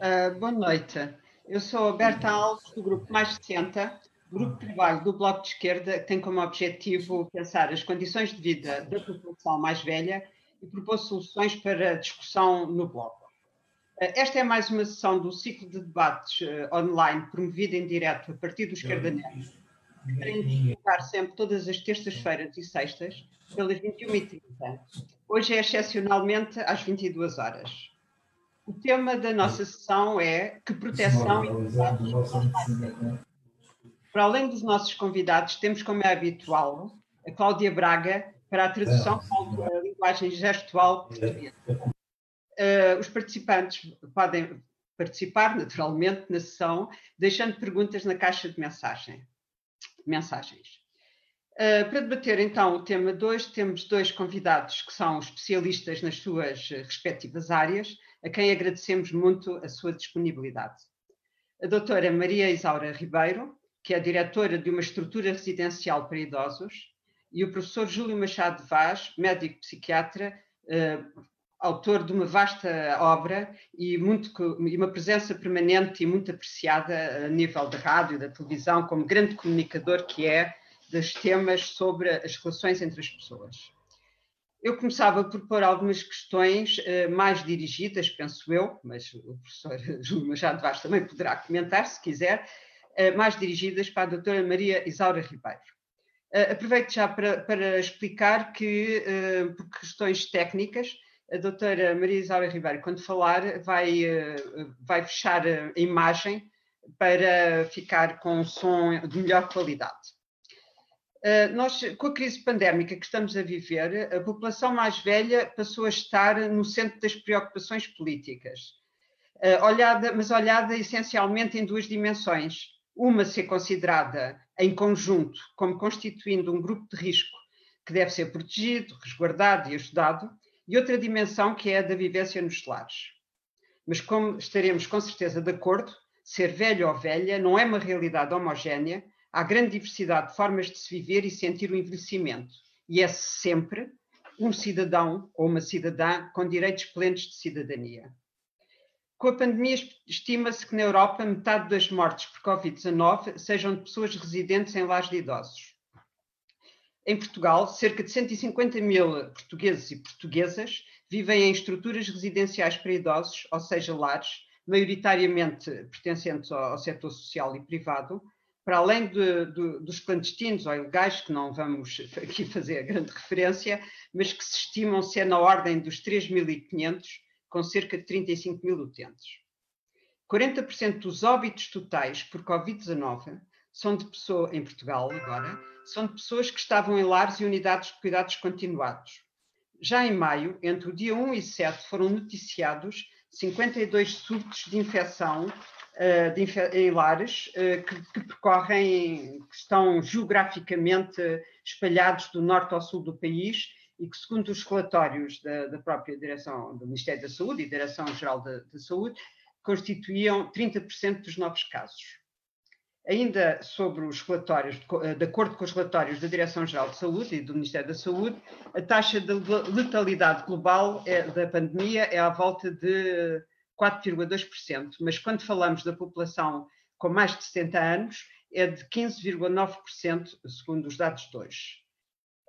Uh, boa noite. Eu sou a Berta Alves, do Grupo Mais 60, grupo de trabalho do Bloco de Esquerda, que tem como objetivo pensar as condições de vida da população mais velha e propor soluções para discussão no Bloco. Uh, esta é mais uma sessão do ciclo de debates uh, online promovido em direto a partir do Esquerda Net, que tem de sempre todas as terças-feiras e sextas, pelas 21h30. Hoje é excepcionalmente às 22 horas. O tema da nossa sessão é que proteção e Para além dos nossos convidados, temos, como é habitual, a Cláudia Braga para a tradução da linguagem gestual portuguesa. Uh, os participantes podem participar, naturalmente, na sessão, deixando perguntas na caixa de mensagem, mensagens. Uh, para debater então o tema 2, temos dois convidados que são especialistas nas suas respectivas áreas a quem agradecemos muito a sua disponibilidade. A doutora Maria Isaura Ribeiro, que é diretora de uma estrutura residencial para idosos, e o professor Júlio Machado Vaz, médico psiquiatra, eh, autor de uma vasta obra e, muito, e, uma presença permanente e muito apreciada a nível da rádio e da televisão, como grande comunicador que é dos temas sobre as relações entre as pessoas. Eu começava por pôr algumas questões uh, mais dirigidas, penso eu, mas o professor Júlio Machado Vaz também poderá comentar, se quiser, uh, mais dirigidas para a doutora Maria Isaura Ribeiro. Uh, aproveito já para, para explicar que, por questões técnicas, a doutora Maria Isaura Ribeiro, quando falar, vai, vai fechar a imagem para ficar com um som de melhor qualidade. Eh, nós, com a crise pandémica que estamos a viver, a população mais velha passou a estar no centro das preocupações políticas, uh, olhada, mas olhada essencialmente em duas dimensões. Uma ser considerada em conjunto como constituindo um grupo de risco que deve ser protegido, resguardado e ajudado, e outra dimensão que é a da vivência nos lares. Mas como estaremos com certeza de acordo, ser velho ou velha não é uma realidade homogénea, Há grande diversidade de formas de se viver e sentir o envelhecimento, e é sempre um cidadão ou uma cidadã com direitos plenos de cidadania. Com a pandemia, estima-se que na Europa metade das mortes por Covid-19 sejam de pessoas residentes em lares de idosos. Em Portugal, cerca de 150 mil portugueses e portuguesas vivem em estruturas residenciais para idosos, ou seja, lares, maioritariamente pertencentes ao setor social e privado, para além de, de, dos clandestinos ou ilegais, que não vamos aqui fazer grande referência, mas que se estimam ser na ordem dos 3.500, com cerca de 35 mil utentes. 40% dos óbitos totais por Covid-19 são de pessoas, em Portugal agora, são de pessoas que estavam em lares e unidades de cuidados continuados. Já em maio, entre o dia 1 e 7, foram noticiados 52 surtos de infecção de, em lares uh, que, que, percorrem, que estão geograficamente espalhados do norte ao sul do país e que, segundo os relatórios da, da própria Direção do Ministério da Saúde e Direção-Geral da, da Saúde, constituíam 30% dos novos casos. Ainda sobre os relatórios, de acordo com os relatórios da Direção-Geral de Saúde e do Ministério da Saúde, a taxa de letalidade global da pandemia é à volta de 4,2%, mas quando falamos da população com mais de 70 anos, é de 15,9%, segundo os dados de hoje.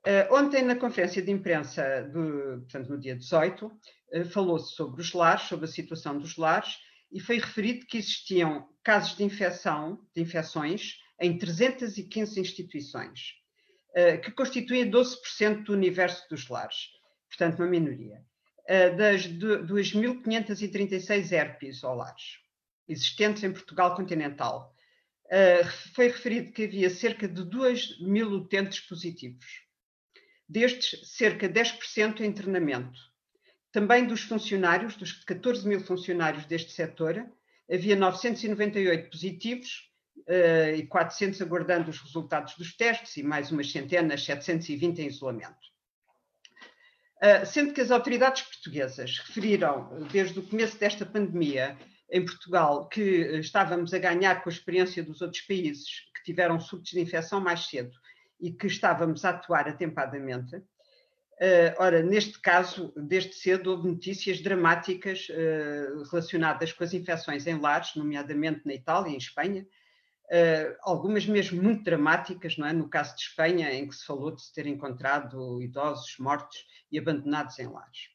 Uh, ontem, na conferência de imprensa, do, portanto, no dia 18, uh, falou-se sobre os lares, sobre a situação dos lares, e foi referido que existiam casos de infecção, de infecções, em 315 instituições, uh, que constituem 12% do universo dos lares, portanto, uma minoria. Eh, das 2.536 herpes solares existentes em Portugal continental. Eh, foi referido que havia cerca de 2 mil utentes positivos. Destes, cerca de 10% em treinamento. Também dos funcionários, dos 14 mil funcionários deste setor, havia 998 positivos uh, e 400 aguardando os resultados dos testes e mais umas centenas, 720 em isolamento. Ah, sendo que as autoridades portuguesas referiram, desde o começo desta pandemia, em Portugal, que estávamos a ganhar com a experiência dos outros países que tiveram surtos de infecção mais cedo e que estávamos a atuar atempadamente, Uh, ora, neste caso, desde cedo houve notícias dramáticas uh, relacionadas com as infecções em lares, nomeadamente na Itália e em Espanha, uh, algumas mesmo muito dramáticas, não é? No caso de Espanha, em que se falou de se ter encontrado idosos mortos e abandonados em lares.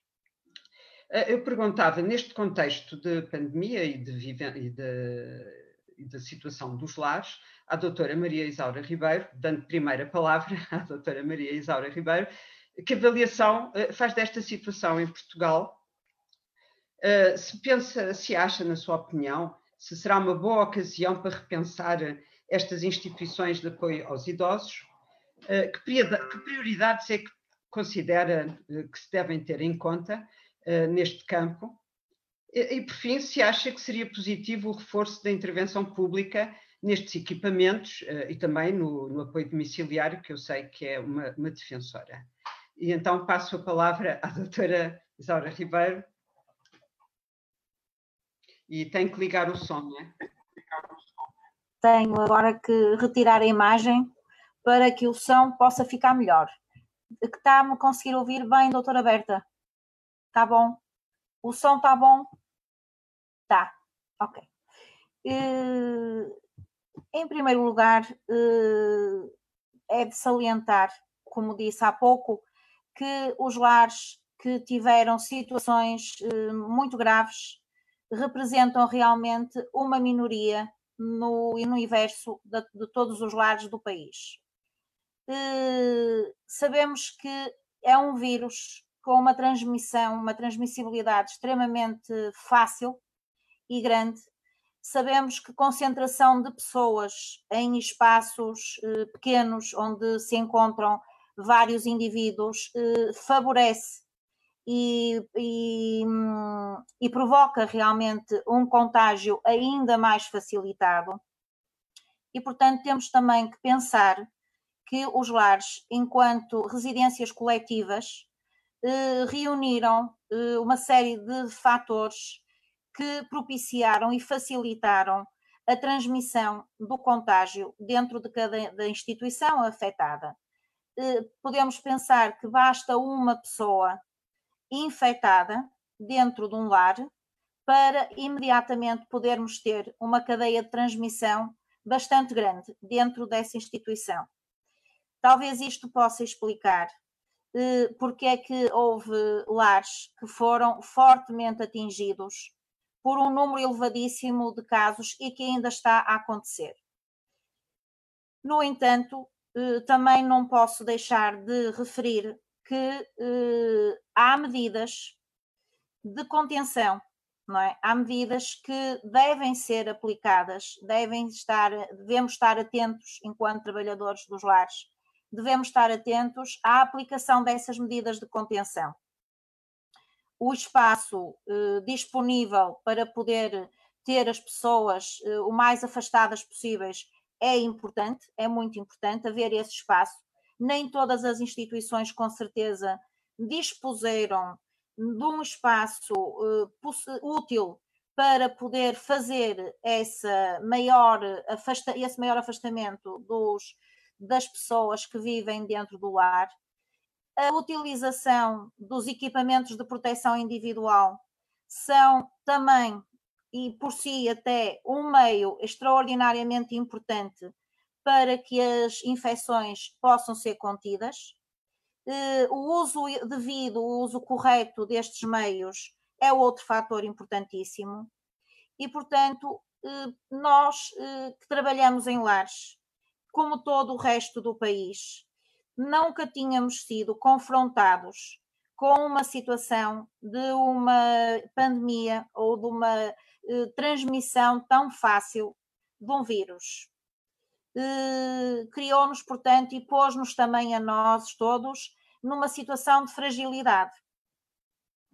eu perguntava, neste contexto de pandemia e de, e de, e de situação dos lares, à doutora Maria Isaura Ribeiro, dando primeira palavra à doutora Maria Isaura Ribeiro, que avaliação uh, faz desta situação em Portugal? Uh, se pensa, se acha, na sua opinião, se será uma boa ocasião para repensar estas instituições de apoio aos idosos? Uh, que, prioridades é que considera que se devem ter em conta neste campo? E, por fim, se acha que seria positivo o reforço da intervenção pública nestes equipamentos e também no, no, apoio domiciliário, que eu sei que é uma, uma defensora. E então passo a palavra à doutora Isaura Ribeiro. E tem que ligar o som, não é? Tenho agora que retirar a imagem para que o som possa ficar melhor. Está-me a conseguir ouvir bem, doutora Berta? Está bom? O som está bom? Está, ok. Uh, em primeiro lugar, uh, é de salientar, como disse há pouco, que os lares que tiveram situações eh, muito graves representam realmente uma minoria no, universo de, de todos os lares do país. Eh, sabemos que é um vírus com uma transmissão, uma transmissibilidade extremamente fácil e grande. Sabemos que concentração de pessoas em espaços eh, pequenos onde se encontram vários indivíduos eh, favorece e, e, hum, e, provoca realmente um contágio ainda mais facilitado. E, portanto, temos também que pensar que os lares, enquanto residências coletivas, eh, reuniram eh, uma série de fatores que propiciaram e facilitaram a transmissão do contágio dentro de cada da instituição afetada. Eh, podemos pensar que basta uma pessoa infectada dentro de um lar para imediatamente podermos ter uma cadeia de transmissão bastante grande dentro dessa instituição. Talvez isto possa explicar eh, porque é que houve lares que foram fortemente atingidos por um número elevadíssimo de casos e que ainda está a acontecer. No entanto, eh, também não posso deixar de referir que eh, há medidas de contenção, não é? Há medidas que devem ser aplicadas, devem estar, devemos estar atentos enquanto trabalhadores dos lares, devemos estar atentos à aplicação dessas medidas de contenção. O espaço eh, disponível para poder ter as pessoas eh, o mais afastadas possíveis é importante, é muito importante haver esse espaço. Nem todas as instituições, com certeza, dispuseram de um espaço uh, útil para poder fazer essa maior afasta esse maior afastamento dos, das pessoas que vivem dentro do lar. A utilização dos equipamentos de proteção individual são também e por si até um meio extraordinariamente importante para que as infecções possam ser contidas. Eh, o uso devido, o uso correto destes meios é outro fator importantíssimo. E, portanto, eh, nós eh, que trabalhamos em lares, como todo o resto do país, nunca tínhamos sido confrontados com uma situação de uma pandemia ou de uma transmissão tão fácil de um vírus. Eh, criou-nos, portanto, e pôs-nos também a nós todos numa situação de fragilidade.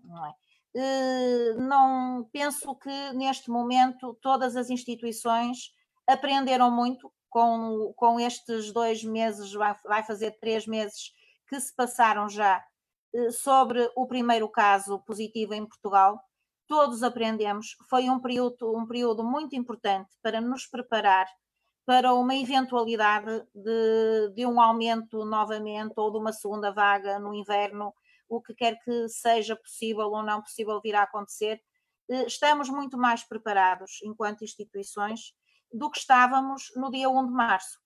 Não, é? Eh, não penso que neste momento todas as instituições aprenderam muito com, com estes dois meses, vai, vai fazer três meses que se passaram já sobre o primeiro caso positivo em Portugal todos aprendemos. Foi um período, um período muito importante para nos preparar para uma eventualidade de, de um aumento novamente ou de uma segunda vaga no inverno o que quer que seja possível ou não possível vir a acontecer, eh, estamos muito mais preparados enquanto instituições do que estávamos no dia 1 de março.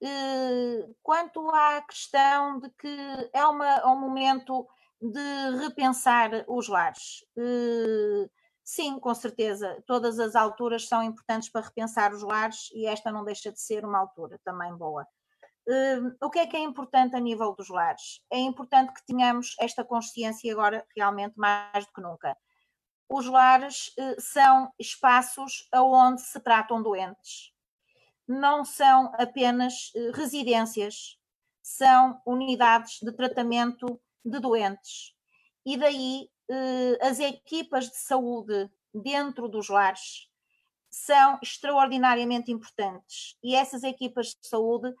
Eh, quanto à questão de que é, uma, é um momento de repensar os lares. Eh, sim, com certeza, todas as alturas são importantes para repensar os lares e esta não deixa de ser uma altura também boa. Uh, o que é que é importante a nível dos lares? É importante que tenhamos esta consciência agora realmente mais do que nunca. Os lares uh, são espaços onde se tratam doentes. Não são apenas uh, residências, são unidades de tratamento de doentes. E daí as equipas de saúde dentro dos lares são extraordinariamente importantes e essas equipas de saúde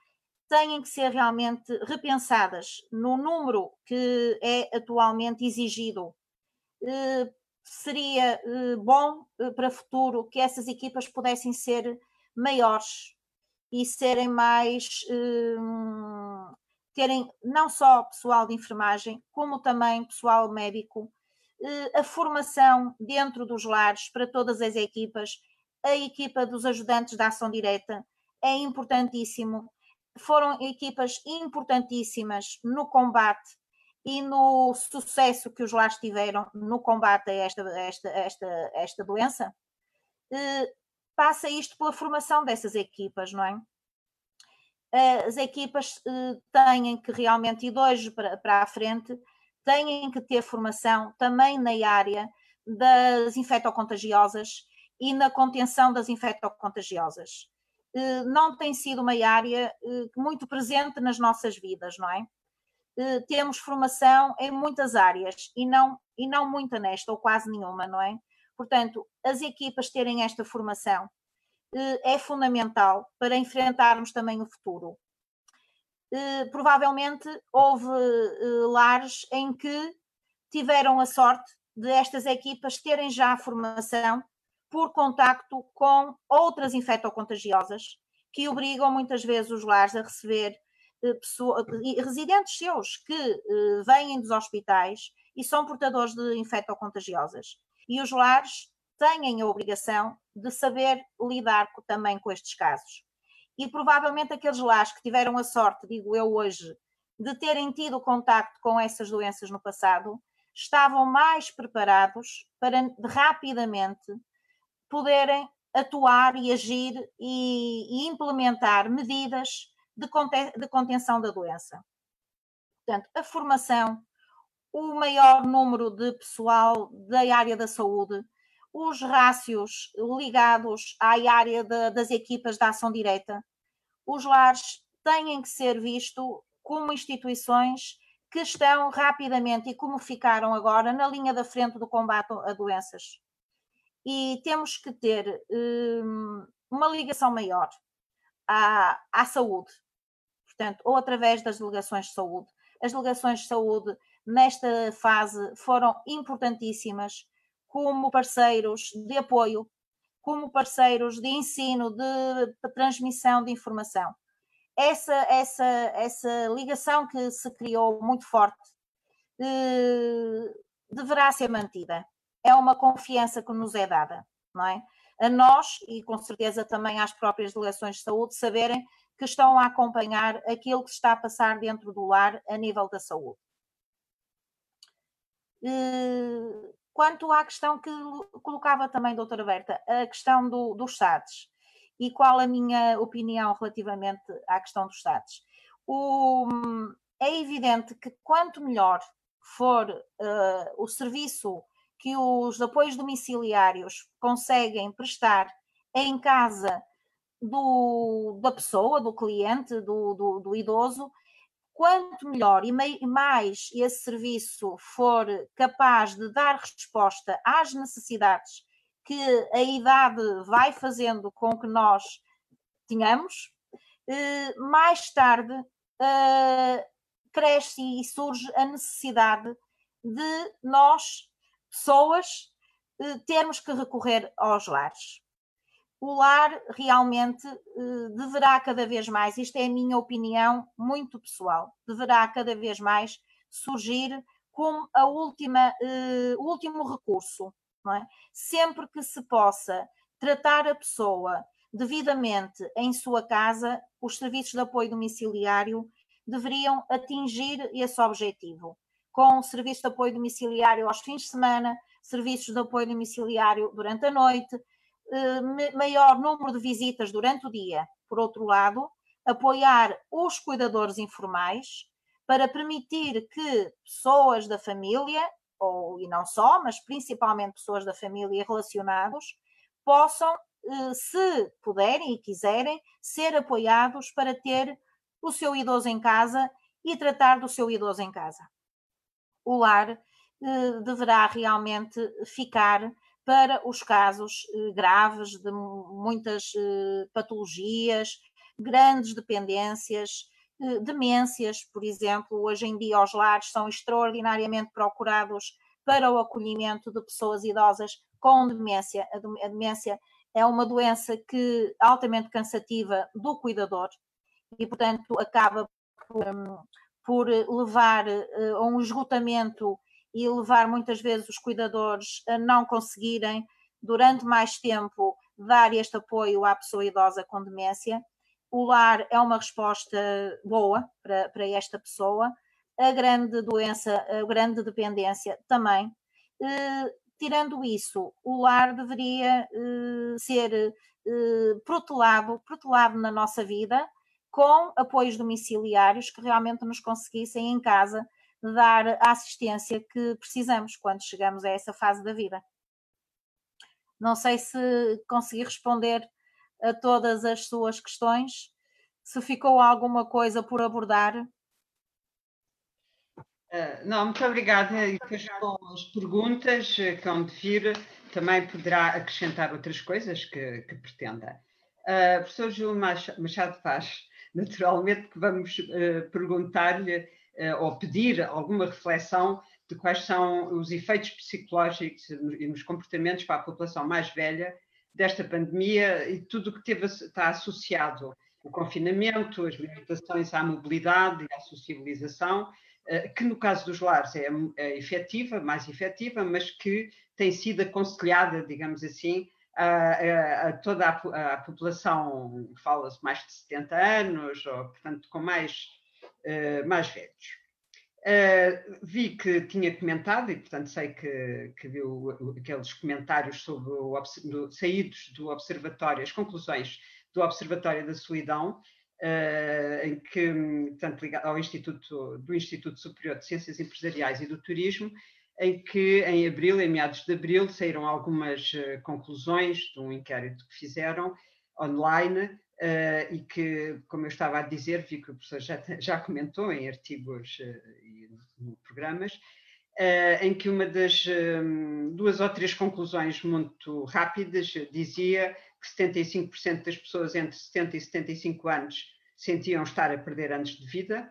têm que ser realmente repensadas no número que é atualmente exigido. Eh, seria eh, bom para o futuro que essas equipas pudessem ser maiores e serem mais terem não só pessoal de enfermagem, como também pessoal médico, eh, a formação dentro dos lares para todas as equipas, a equipa dos ajudantes da ação direta é importantíssimo. Foram equipas importantíssimas no combate e no sucesso que os lares tiveram no combate a esta, esta, esta, esta doença. Eh, passa isto pela formação dessas equipas, não é? as equipas eh, têm que realmente, e de hoje para, para a frente, têm que ter formação também na área das infectocontagiosas e na contenção das infectocontagiosas. Eh, não tem sido uma área eh, muito presente nas nossas vidas, não é? Temos formação em muitas áreas e não, e não muita nesta, ou quase nenhuma, não é? Portanto, as equipas terem esta formação é fundamental para enfrentarmos também o futuro. Eh, provavelmente houve eh, lares em que tiveram a sorte de estas equipas terem já a formação por contacto com outras infectocontagiosas que obrigam muitas vezes os lares a receber eh, residentes seus que vêm dos hospitais e são portadores de infectocontagiosas. E os lares têm a obrigação de saber lidar também com estes casos. E provavelmente aqueles lares que tiveram a sorte, digo eu hoje, de terem tido contacto com essas doenças no passado, estavam mais preparados para rapidamente poderem atuar e agir e, e implementar medidas de, de contenção da doença. Portanto, a formação, o maior número de pessoal da área da saúde, os rácios ligados à área de, das equipas da ação direta, os lares têm que ser vistos como instituições que estão rapidamente e como ficaram agora na linha da frente do combate a doenças. E temos que ter um, uma ligação maior à, à saúde, portanto, ou através das delegações de saúde. As delegações de saúde, nesta fase, foram importantíssimas como parceiros de apoio, como parceiros de ensino, de transmissão de informação. Essa, essa, essa ligação que se criou muito forte eh, deverá ser mantida. É uma confiança que nos é dada, não é? A nós e com certeza também às próprias delegações de saúde saberem que estão a acompanhar aquilo que está a passar dentro do lar a nível da saúde. Eh, Quanto à questão que colocava também, doutora Berta, a questão do, dos SADs e qual a minha opinião relativamente à questão dos SADs. O, é evidente que quanto melhor for uh, o serviço que os apoios domiciliários conseguem prestar em casa do, da pessoa, do cliente, do, do, do idoso, quanto melhor e mais esse serviço for capaz de dar resposta às necessidades que a idade vai fazendo com que nós tenhamos, eh, mais tarde eh, cresce e surge a necessidade de nós, pessoas, eh, termos que recorrer aos lares o lar realmente eh, deverá cada vez mais, isto é a minha opinião muito pessoal, deverá cada vez mais surgir como a última, o último recurso. É? Sempre que se possa tratar a pessoa devidamente em sua casa, os serviços de apoio domiciliário deveriam atingir esse objetivo, com serviço de apoio domiciliário aos fins de semana, serviços de apoio domiciliário durante a noite, eh, maior número de visitas durante o dia. Por outro lado, apoiar os cuidadores informais para permitir que pessoas da família, ou e não só, mas principalmente pessoas da família relacionados, possam eh, se puderem e quiserem, ser apoiados para ter o seu idoso em casa e tratar do seu idoso em casa. O lar eh, deverá realmente ficar para os casos eh, graves de muitas patologias, grandes dependências, demências, por exemplo. Hoje em dia, os lares são extraordinariamente procurados para o acolhimento de pessoas idosas com demência. A demência é uma doença que altamente cansativa do cuidador e, portanto, acaba por, hum, por levar a um esgotamento e levar muitas vezes os cuidadores a não conseguirem, durante mais tempo, dar este apoio à pessoa idosa com demência. O lar é uma resposta boa para, para esta pessoa. A grande doença, a grande dependência também. Uh, tirando isso, o lar deveria uh, ser uh, protelado, protelado na nossa vida, com apoios domiciliários que realmente nos conseguissem em casa dar a assistência que precisamos quando chegamos a essa fase da vida. Não sei se consegui responder a todas as suas questões. Se ficou alguma coisa por abordar, Uh, não, muito obrigada. E com as perguntas que vão de vir, também poderá acrescentar outras coisas que, que pretenda. Uh, professor Júlio Machado Paz, naturalmente que vamos uh, perguntar-lhe ou pedir alguma reflexão de quais são os efeitos psicológicos e nos comportamentos para a população mais velha desta pandemia e tudo o que teve, está associado, o confinamento, as limitações à mobilidade e à socialização, eh, que no caso dos lares é, é efetiva, mais efetiva, mas que tem sido aconselhada, digamos assim, a, a, a toda a, a população, fala-se mais de 70 anos, ou portanto com mais, uh, mais velhos. Uh, vi que tinha comentado, e portanto sei que, que viu aqueles comentários sobre o, do, saídos do Observatório, as conclusões do Observatório da Solidão, uh, em que, portanto, ligado ao Instituto, do Instituto Superior de Ciências Empresariais e do Turismo, em que em abril, em meados de abril, saíram algumas conclusões de um inquérito que fizeram online uh, e que, como eu estava a dizer, vi que o professor já, já comentou em artigos e em programas, em que uma das um, duas ou três conclusões muito rápidas dizia que 75% das pessoas entre 70 e 75 anos sentiam estar a perder anos de vida,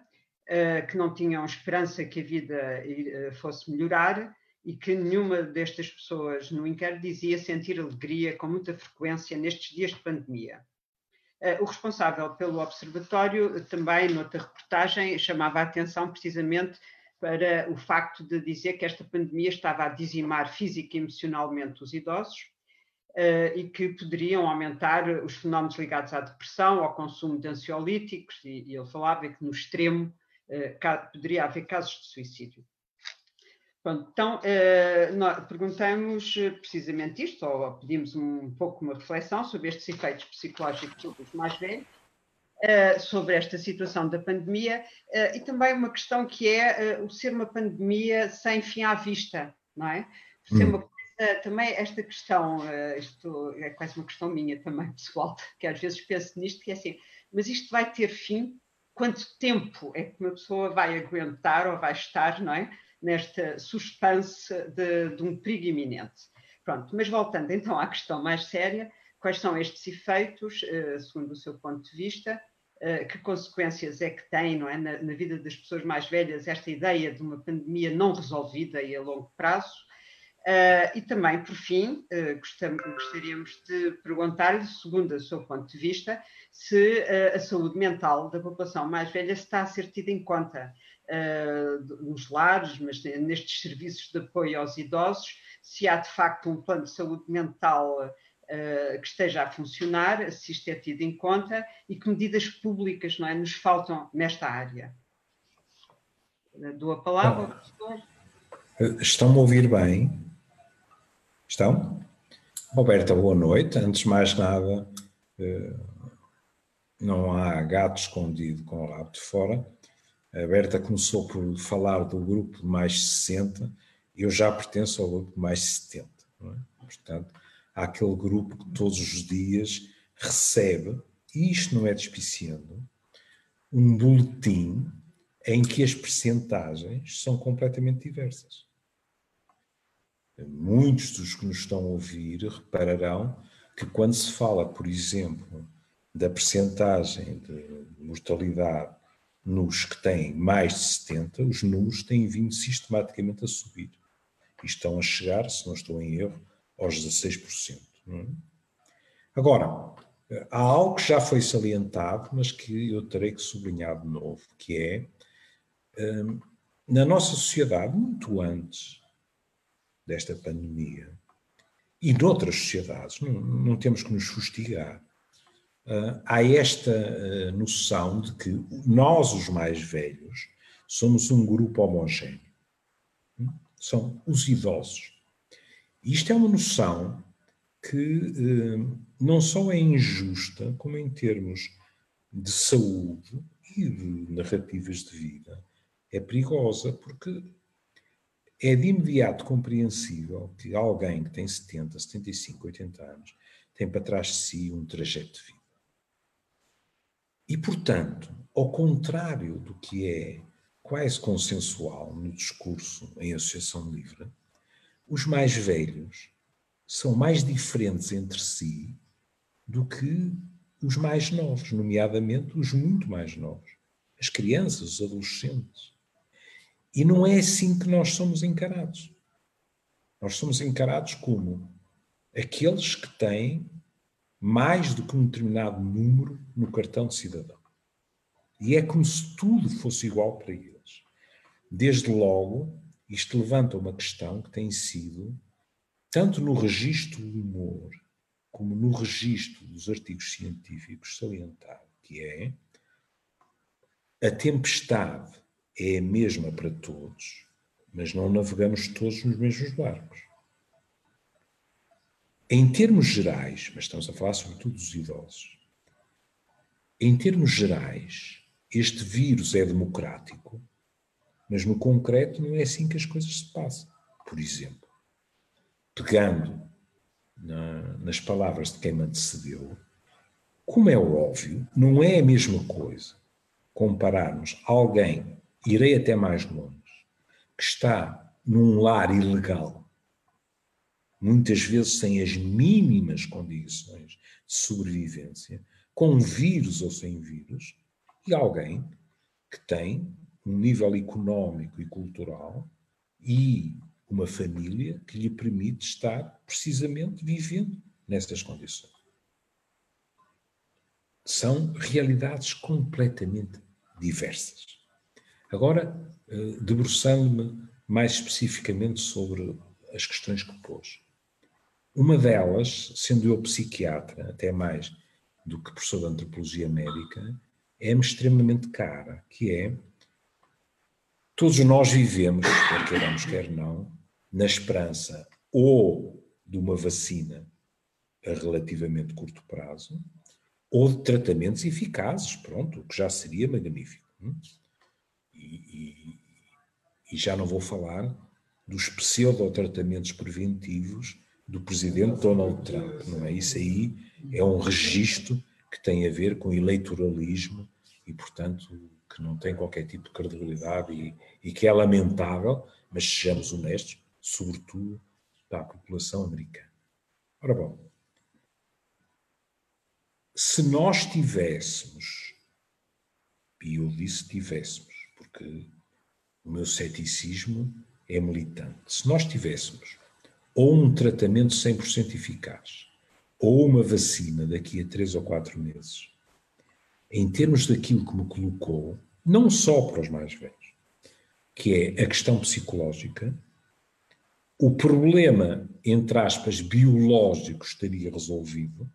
uh, que não tinham esperança que a vida uh, fosse melhorar e que nenhuma destas pessoas no inquérito dizia sentir alegria com muita frequência nestes dias de pandemia. Uh, o responsável pelo observatório também, noutra reportagem, chamava a atenção precisamente para o facto de dizer que esta pandemia estava a dizimar física e emocionalmente os idosos, uh, e que poderiam aumentar os fenómenos ligados à depressão, ao consumo de ansiolíticos, e, ele falava que no extremo uh, poderia haver casos de suicídio. Pronto, então, uh, nós perguntamos precisamente isto, ou pedimos um pouco uma reflexão sobre estes efeitos psicológicos dos mais velhos, Uh, sobre esta situação da pandemia uh, e também uma questão que é uh, o ser uma pandemia sem fim à vista, não é? Ser hum. uma Uh, também esta questão, uh, isto é quase uma questão minha também, pessoal, que às vezes penso nisto, que é assim, mas isto vai ter fim? Quanto tempo é que uma pessoa vai aguentar ou vai estar, não é? Nesta suspense de, de um perigo iminente. Pronto, mas voltando então à questão mais séria, quais são estes efeitos, uh, segundo o seu ponto de vista, que consequências é que tem não é, na, na, vida das pessoas mais velhas esta ideia de uma pandemia não resolvida e a longo prazo, Uh, e também, por fim, gostaríamos de perguntar-lhe, segundo o seu ponto de vista, se a saúde mental da população mais velha está a ser tida em conta nos lares, mas nestes serviços de apoio aos idosos, se há de facto um plano de saúde mental uh, que esteja a funcionar, se isto é tido em conta e que medidas públicas não é, nos faltam nesta área. Dou a palavra professor. Estão-me a ouvir bem? Estão? Roberta, boa noite. Antes de mais nada, eh, não há gato escondido com o rabo de fora. A Berta começou por falar do grupo de mais 60, eu já pertenço ao grupo de mais 70. É? Portanto, há aquele grupo que todos os dias recebe, e isto não é despiciando, um boletim em que as percentagens são completamente diversas. Muitos dos que nos estão a ouvir repararão que quando se fala, por exemplo, da percentagem de mortalidade nos que têm mais de 70, os números têm vindo sistematicamente a subir. E estão a chegar, se não estou em erro, aos 16%. É? Agora, há algo que já foi salientado, mas que eu terei que sublinhar de novo, que é, hum, na nossa sociedade, muito antes desta pandemia, e noutras sociedades, não, não temos que nos fustigar, uh, há esta uh, noção de que nós, os mais velhos, somos um grupo homogéneo. Hum? São os idosos. Isto é uma noção que uh, não só é injusta, como em termos de saúde e de narrativas de vida, é perigosa, porque é de imediato compreensível que alguém que tem 70, 75, 80 anos tem para trás de si um trajeto de vida. E, portanto, ao contrário do que é quase consensual no discurso em associação livre, os mais velhos são mais diferentes entre si do que os mais novos, nomeadamente os muito mais novos, as crianças, os adolescentes. E não é assim que nós somos encarados. Nós somos encarados como aqueles que têm mais do que um determinado número no cartão de cidadão. E é como se tudo fosse igual para eles. Desde logo, isto levanta uma questão que tem sido, tanto no registro do humor, como no registro dos artigos científicos, salientado, que é a tempestade é a mesma para todos, mas não navegamos todos nos mesmos barcos. Em termos gerais, mas estamos a falar sobretudo dos idosos, em termos gerais, este vírus é democrático, mas no concreto não é assim que as coisas se passam. Por exemplo, pegando na, nas palavras de quem me antecedeu, como é óbvio, não é a mesma coisa compararmos alguém, irei até mais longe, que está num lar ilegal muitas vezes sem as mínimas condições de sobrevivência, com vírus ou sem vírus, e alguém que tem um nível económico e cultural e uma família que lhe permite estar precisamente vivendo nessas condições. São realidades completamente diversas. Agora, eh, debruçando-me mais especificamente sobre as questões que pôs. Uma delas, sendo eu psiquiatra, até mais do que professor de antropologia médica, é-me extremamente cara, que é todos nós vivemos, quer queiramos, quer não, na esperança ou de uma vacina a relativamente curto prazo, ou de tratamentos eficazes, pronto, o que já seria magnífico. Hum? E, e, e já não vou falar dos pseudo-tratamentos preventivos do presidente Donald Trump, não é? Isso aí é um registro que tem a ver com eleitoralismo e, portanto, que não tem qualquer tipo de credibilidade e, e que é lamentável, mas sejamos honestos, sobretudo para a população americana. Ora bom, se nós tivéssemos, e eu disse tivéssemos, porque o meu ceticismo é militante, se nós tivéssemos ou um tratamento 100% eficaz, ou uma vacina daqui a três ou quatro meses, em termos daquilo que me colocou, não só para os mais velhos, que é a questão psicológica, o problema, entre aspas, biológico estaria resolvido,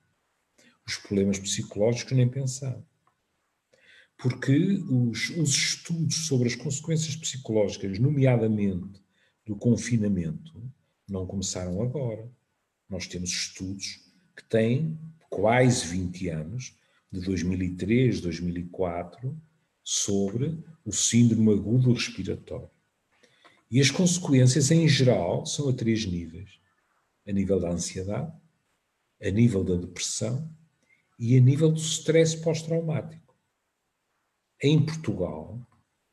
os problemas psicológicos nem pensar. Porque os, os estudos sobre as consequências psicológicas, nomeadamente do confinamento, não começaram agora. Nós temos estudos que têm quase 20 anos, de 2003, 2004, sobre o síndrome agudo respiratório. E as consequências, em geral, são a três níveis: a nível da ansiedade, a nível da depressão e a nível do stress pós-traumático. Em Portugal,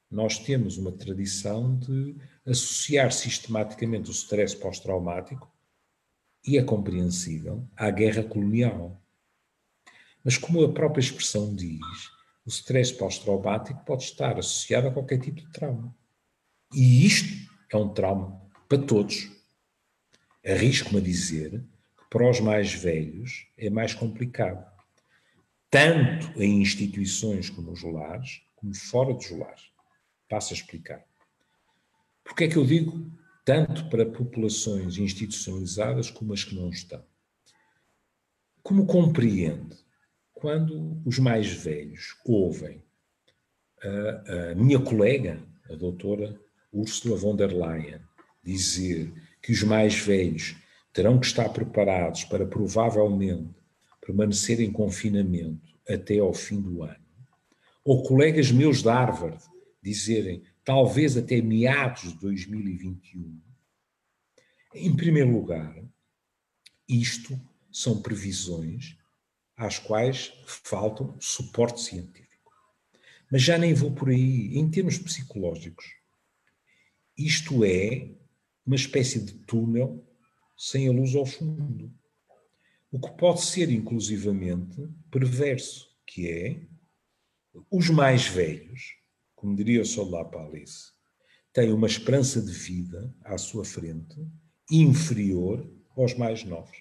nós temos uma tradição de associar sistematicamente o stress pós-traumático, e é compreensível, à guerra colonial. Mas, como a própria expressão diz, o stress pós-traumático pode estar associado a qualquer tipo de trauma. E isto é um trauma para todos. Arrisco-me a dizer que para os mais velhos é mais complicado. Tanto em instituições como os lares, como fora dos lares. Passo a explicar. Porque é que eu digo tanto para populações institucionalizadas como as que não estão? Como compreende quando os mais velhos ouvem a, a minha colega, a doutora Ursula von der Leyen, dizer que os mais velhos terão que estar preparados para provavelmente permanecer em confinamento até ao fim do ano, ou colegas meus de Harvard dizerem talvez até meados de 2021, em primeiro lugar, isto são previsões às quais faltam suporte científico. Mas já nem vou por aí. Em termos psicológicos, isto é uma espécie de túnel sem a luz ao fundo. O que pode ser, inclusivamente, perverso, que é os mais velhos, como diria o Solar Palice, têm uma esperança de vida à sua frente inferior aos mais novos.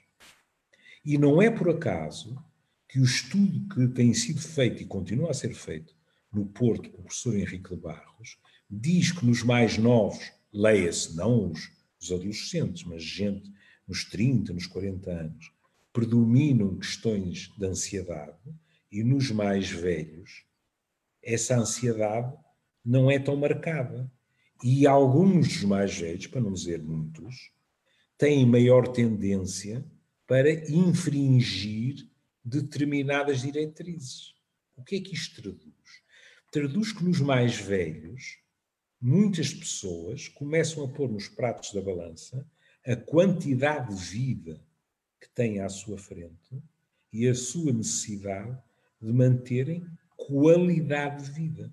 E não é por acaso que o estudo que tem sido feito e continua a ser feito no Porto pelo professor Henrique de Barros diz que nos mais novos, leia-se, não os, os adolescentes, mas gente nos 30, nos 40 anos, predominam questões de ansiedade e nos mais velhos essa ansiedade não é tão marcada. E alguns dos mais velhos, para não dizer muitos, têm maior tendência para infringir determinadas diretrizes. O que é que isto traduz? Traduz que nos mais velhos, muitas pessoas começam a pôr nos pratos da balança a quantidade de vida que têm à sua frente e a sua necessidade de manterem qualidade de vida.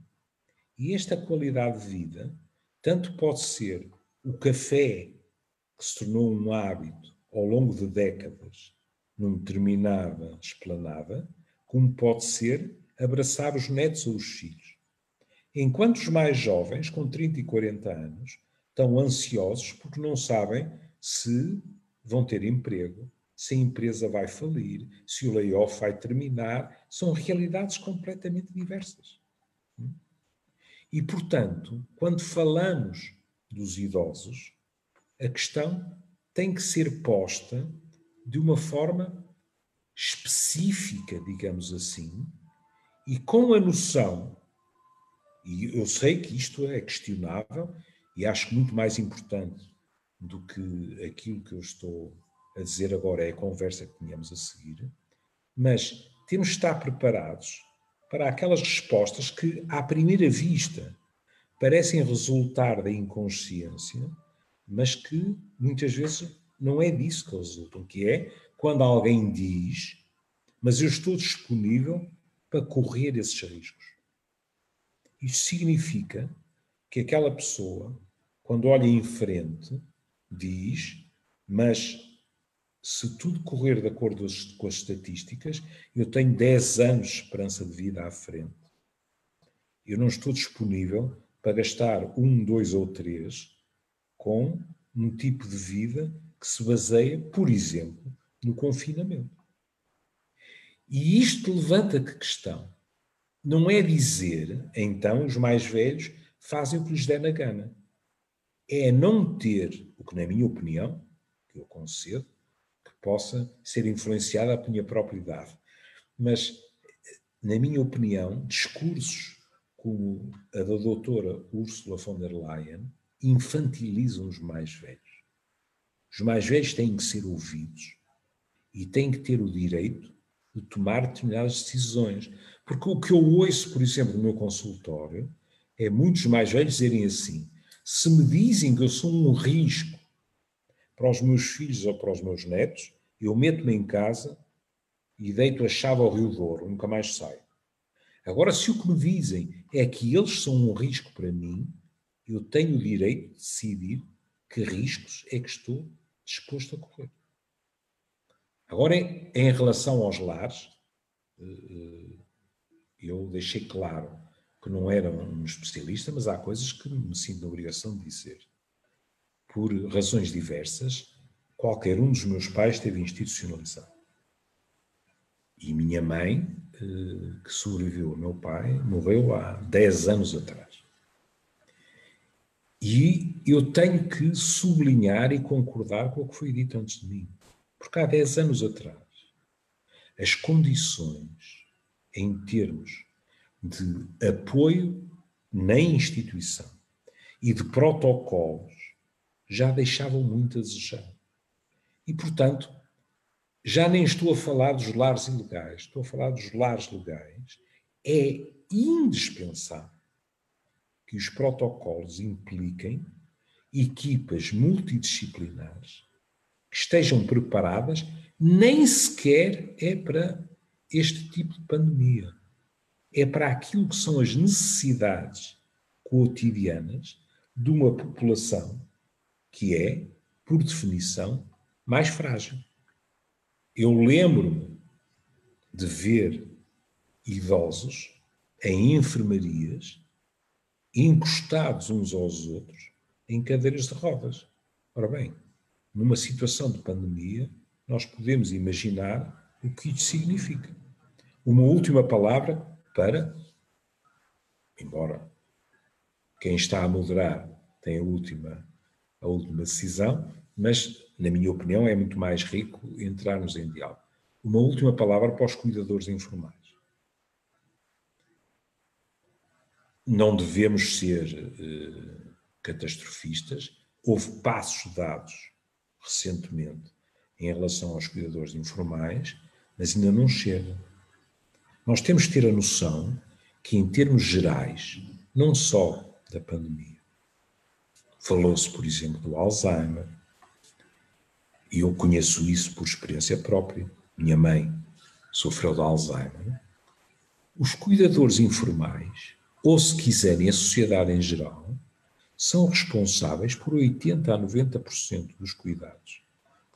E esta qualidade de vida tanto pode ser o café que se tornou um hábito ao longo de décadas numa determinada esplanada, como pode ser abraçar os netos ou os filhos. Enquanto os mais jovens, com 30 e 40 anos, estão ansiosos porque não sabem se vão ter emprego, se a empresa vai falir, se o layoff vai terminar, são realidades completamente diversas. E, portanto, quando falamos dos idosos, a questão tem que ser posta de uma forma específica, digamos assim, e com a noção, e eu sei que isto é questionável e acho muito mais importante do que aquilo que eu estou a dizer agora é a conversa que tínhamos a seguir, mas temos de estar preparados para aquelas respostas que, à primeira vista, parecem resultar da inconsciência, mas que muitas vezes não é disso que resultam, que é quando alguém diz, mas eu estou disponível para correr esses riscos. Isso significa que aquela pessoa, quando olha em frente, diz, mas se tudo correr de acordo com as estatísticas, eu tenho 10 anos de esperança de vida à frente. Eu não estou disponível para gastar um, dois ou três com um tipo de vida que se baseia, por exemplo, no confinamento. E isto levanta que questão? Não é dizer, então, os mais velhos fazem o que lhes der na gana. é não ter, o que na minha opinião, que eu concedo, possa ser influenciada pela minha própria idade. Mas, na minha opinião, discursos como a da doutora Ursula von der Leyen infantilizam os mais velhos. Os mais velhos têm que ser ouvidos e têm que ter o direito de tomar determinadas decisões. Porque o que eu ouço, por exemplo, no meu consultório, é muitos mais velhos dizerem assim: se me dizem que eu sou um risco para os meus filhos ou para os meus netos, eu meto-me em casa e deito a chave ao Rio Douro, nunca mais saio. Agora, se o que me dizem é que eles são um risco para mim, eu tenho o direito de decidir que riscos é que estou disposto a correr. Agora, em relação aos lares, eh, eh, eu deixei claro que não era um especialista, mas há coisas que me sinto na obrigação de dizer. Por razões diversas, qualquer um dos meus pais teve institucionalizado. E minha mãe, eh, que sobreviveu ao meu pai, morreu há 10 anos atrás. E eu tenho que sublinhar e concordar com o que foi dito antes de mim. Porque há 10 anos atrás, as condições em termos de apoio na instituição e de protocolos já deixavam muito a desejar. E, portanto, já nem estou a falar dos lares ilegais, estou a falar dos lares legais. É indispensável que os protocolos impliquem equipas multidisciplinares que estejam preparadas, nem sequer é para este tipo de pandemia. É para aquilo que são as necessidades cotidianas de uma população que é, por definição, mais frágil. Eu lembro-me de ver idosos em enfermarias encostados uns aos outros em cadeiras de rodas. Ora bem, numa situação de pandemia, nós podemos imaginar o que isto significa. Uma última palavra para, embora quem está a moderar tenha a última, a última decisão, mas, na minha opinião, é muito mais rico entrarmos em diálogo. Uma última palavra para os cuidadores informais. Não devemos ser eh, catastrofistas. Houve passos dados recentemente em relação aos cuidadores informais, mas ainda não chega. Nós temos que ter a noção que, em termos gerais, não só da pandemia, falou-se, por exemplo, do Alzheimer, e eu conheço isso por experiência própria. Minha mãe sofreu de Alzheimer. Os cuidadores informais, ou se quiserem a sociedade em geral, são responsáveis por 80 a 90% dos cuidados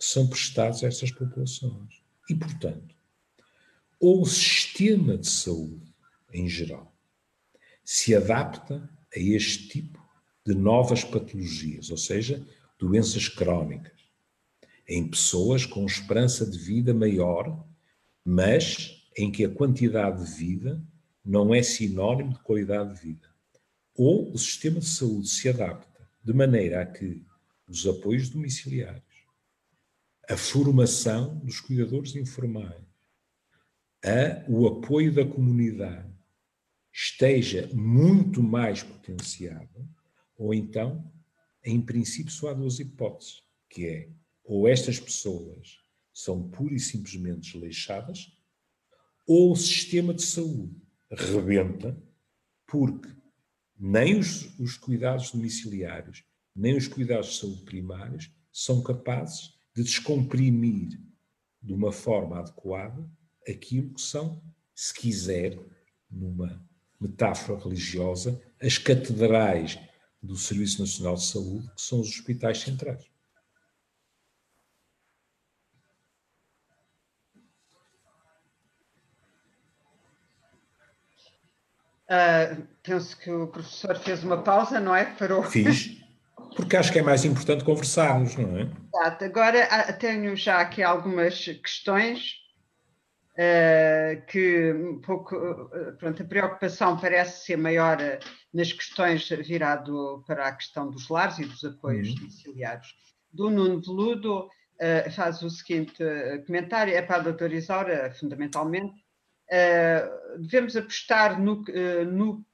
que são prestados a estas populações. E, portanto, ou o sistema de saúde em geral se adapta a este tipo de novas patologias, ou seja, doenças crónicas, em pessoas com esperança de vida maior, mas em que a quantidade de vida não é sinónimo de qualidade de vida. Ou o sistema de saúde se adapta de maneira a que os apoios domiciliários, a formação dos cuidadores informais, a, o apoio da comunidade esteja muito mais potenciado, ou então, em princípio, só há duas hipóteses, que é ou estas pessoas são pura e simplesmente desleixadas, ou o sistema de saúde rebenta porque nem os, os cuidados domiciliários, nem os cuidados de saúde primários são capazes de descomprimir de uma forma adequada aquilo que são, se quiser, numa metáfora religiosa, as catedrais do Serviço Nacional de Saúde, que são os hospitais centrais. Uh, penso que o professor fez uma pausa, não é? Parou. Fiz, porque acho que é mais importante conversarmos, não é? Exato. Agora tenho já aqui algumas questões. Uh, que um pouco, pronto, a preocupação parece ser maior nas questões virado para a questão dos lares e dos apoios uhum. domiciliários. Do Nuno Veludo faz o seguinte comentário, é para a doutora Isaura, fundamentalmente, devemos apostar no, no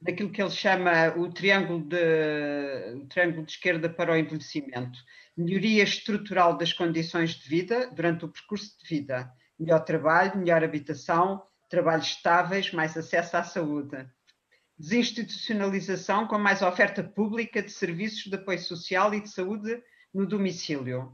naquilo que ele chama o triângulo de, o triângulo de esquerda para o envelhecimento. Melhoria estrutural das condições de vida durante o percurso de vida. Melhor trabalho, melhor habitação, trabalhos estáveis, mais acesso à saúde. Desinstitucionalização com mais oferta pública de serviços de apoio social e de saúde no domicílio.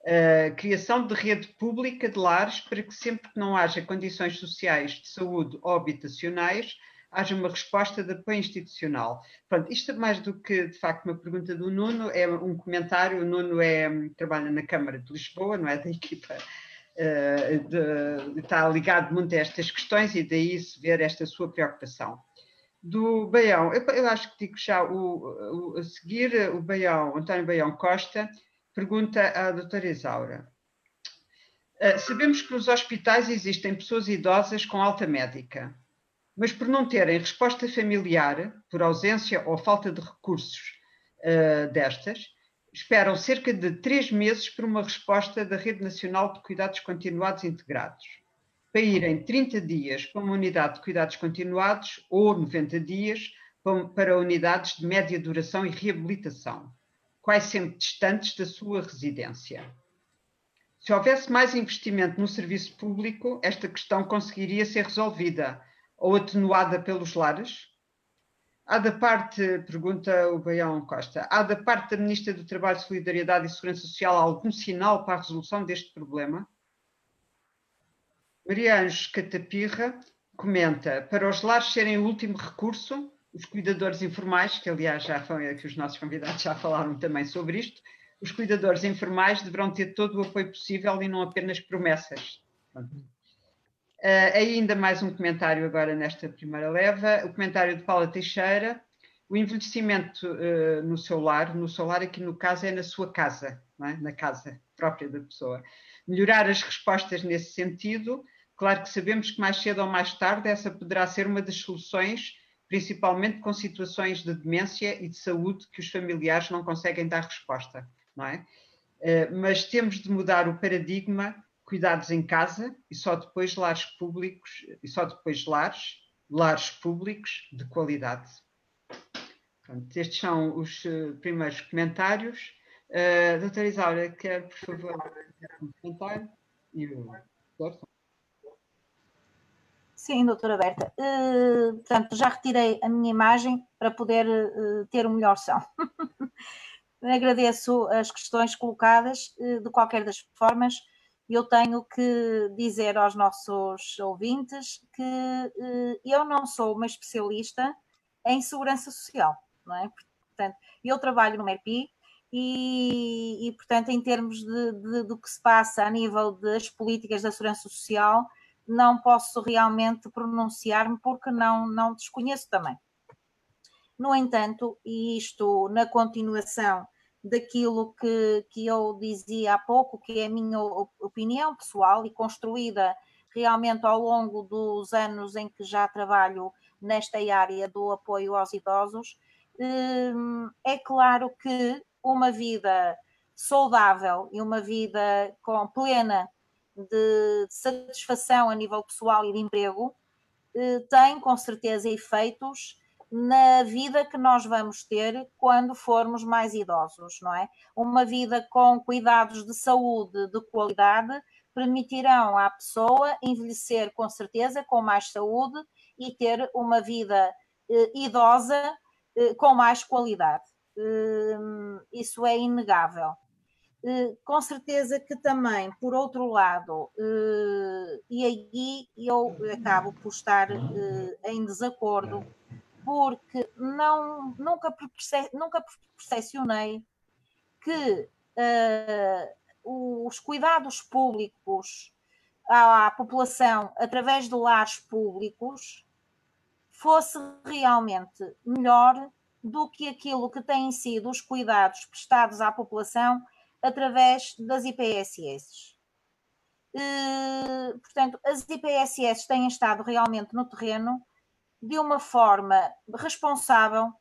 Uh, criação de rede pública de lares para que sempre que não haja condições sociais de saúde ou habitacionais, haja uma resposta de apoio institucional. Pronto, isto é mais do que, de facto, uma pergunta do Nuno, é um comentário. O Nuno é, trabalha na Câmara de Lisboa, não é da equipa, uh, de, está ligado muito a estas questões e daí se ver esta sua preocupação. Do Baião, eu, eu acho que digo já o, o, a seguir, o Baião, António Baião Costa, pergunta à doutora Isaura. Uh, sabemos que nos hospitais existem pessoas idosas com alta médica mas por não terem resposta familiar, por ausência ou falta de recursos uh, destas, esperam cerca de três meses por uma resposta da Rede Nacional de Cuidados Continuados Integrados, para irem 30 dias para uma unidade de cuidados continuados ou 90 dias para unidades de média duração e reabilitação, quais sempre distantes da sua residência. Se houvesse mais investimento no serviço público, esta questão conseguiria ser resolvida ou atenuada pelos lares? Há da parte, pergunta o Baião Costa, há da parte da Ministra do Trabalho, Solidariedade e Segurança Social algum sinal para a resolução deste problema? Maria Anjos Catapirra comenta, para os lares serem o último recurso, os cuidadores informais, que aliás já foi que os nossos convidados já falaram também sobre isto, os cuidadores informais deverão ter todo o apoio possível e não apenas promessas. Uh, ainda mais um comentário agora nesta primeira leva, o comentário de Paula Teixeira, o envelhecimento uh, no seu lar, no seu lar aqui no caso é na sua casa, é? na casa própria da pessoa. Melhorar as respostas nesse sentido, claro que sabemos que mais cedo ou mais tarde essa poderá ser uma das soluções, principalmente com situações de demência e de saúde que os familiares não conseguem dar resposta, não é? Uh, mas temos de mudar o paradigma cuidados em casa e só depois lares públicos e só depois lares, lares públicos de qualidade. Pronto, estes são os uh, primeiros comentários. Uh, doutora Isaura, quer, por favor, um comentário? E o? Sim, doutora Berta. Uh, portanto, já retirei a minha imagem para poder uh, ter o um melhor som. Agradeço as questões colocadas, uh, de qualquer das formas eu tenho que dizer aos nossos ouvintes que eh, eu não sou uma especialista em segurança social, não é? Portanto, eu trabalho no MERPI e, e portanto, em termos de, de, do que se passa a nível das políticas da segurança social, não posso realmente pronunciar-me porque não, não desconheço também. No entanto, e isto na continuação daquilo que, que eu dizia há pouco, que é a minha opinião pessoal e construída realmente ao longo dos anos em que já trabalho nesta área do apoio aos idosos, hum, é claro que uma vida saudável e uma vida com plena de satisfação a nível pessoal e de emprego eh, tem com certeza efeitos na vida que nós vamos ter quando formos mais idosos, não é? Uma vida com cuidados de saúde de qualidade permitirão à pessoa envelhecer com certeza com mais saúde e ter uma vida eh, idosa eh, com mais qualidade. Eh, isso é inegável. Eh, com certeza que também, por outro lado, eh, e aí eu acabo por estar eh, em desacordo porque não, nunca, nunca percepcionei que uh, os cuidados públicos à, à, população através de lares públicos fosse realmente melhor do que aquilo que têm sido os cuidados prestados à população através das IPSS. Uh, portanto, as IPSS têm estado realmente no terreno de uma forma responsável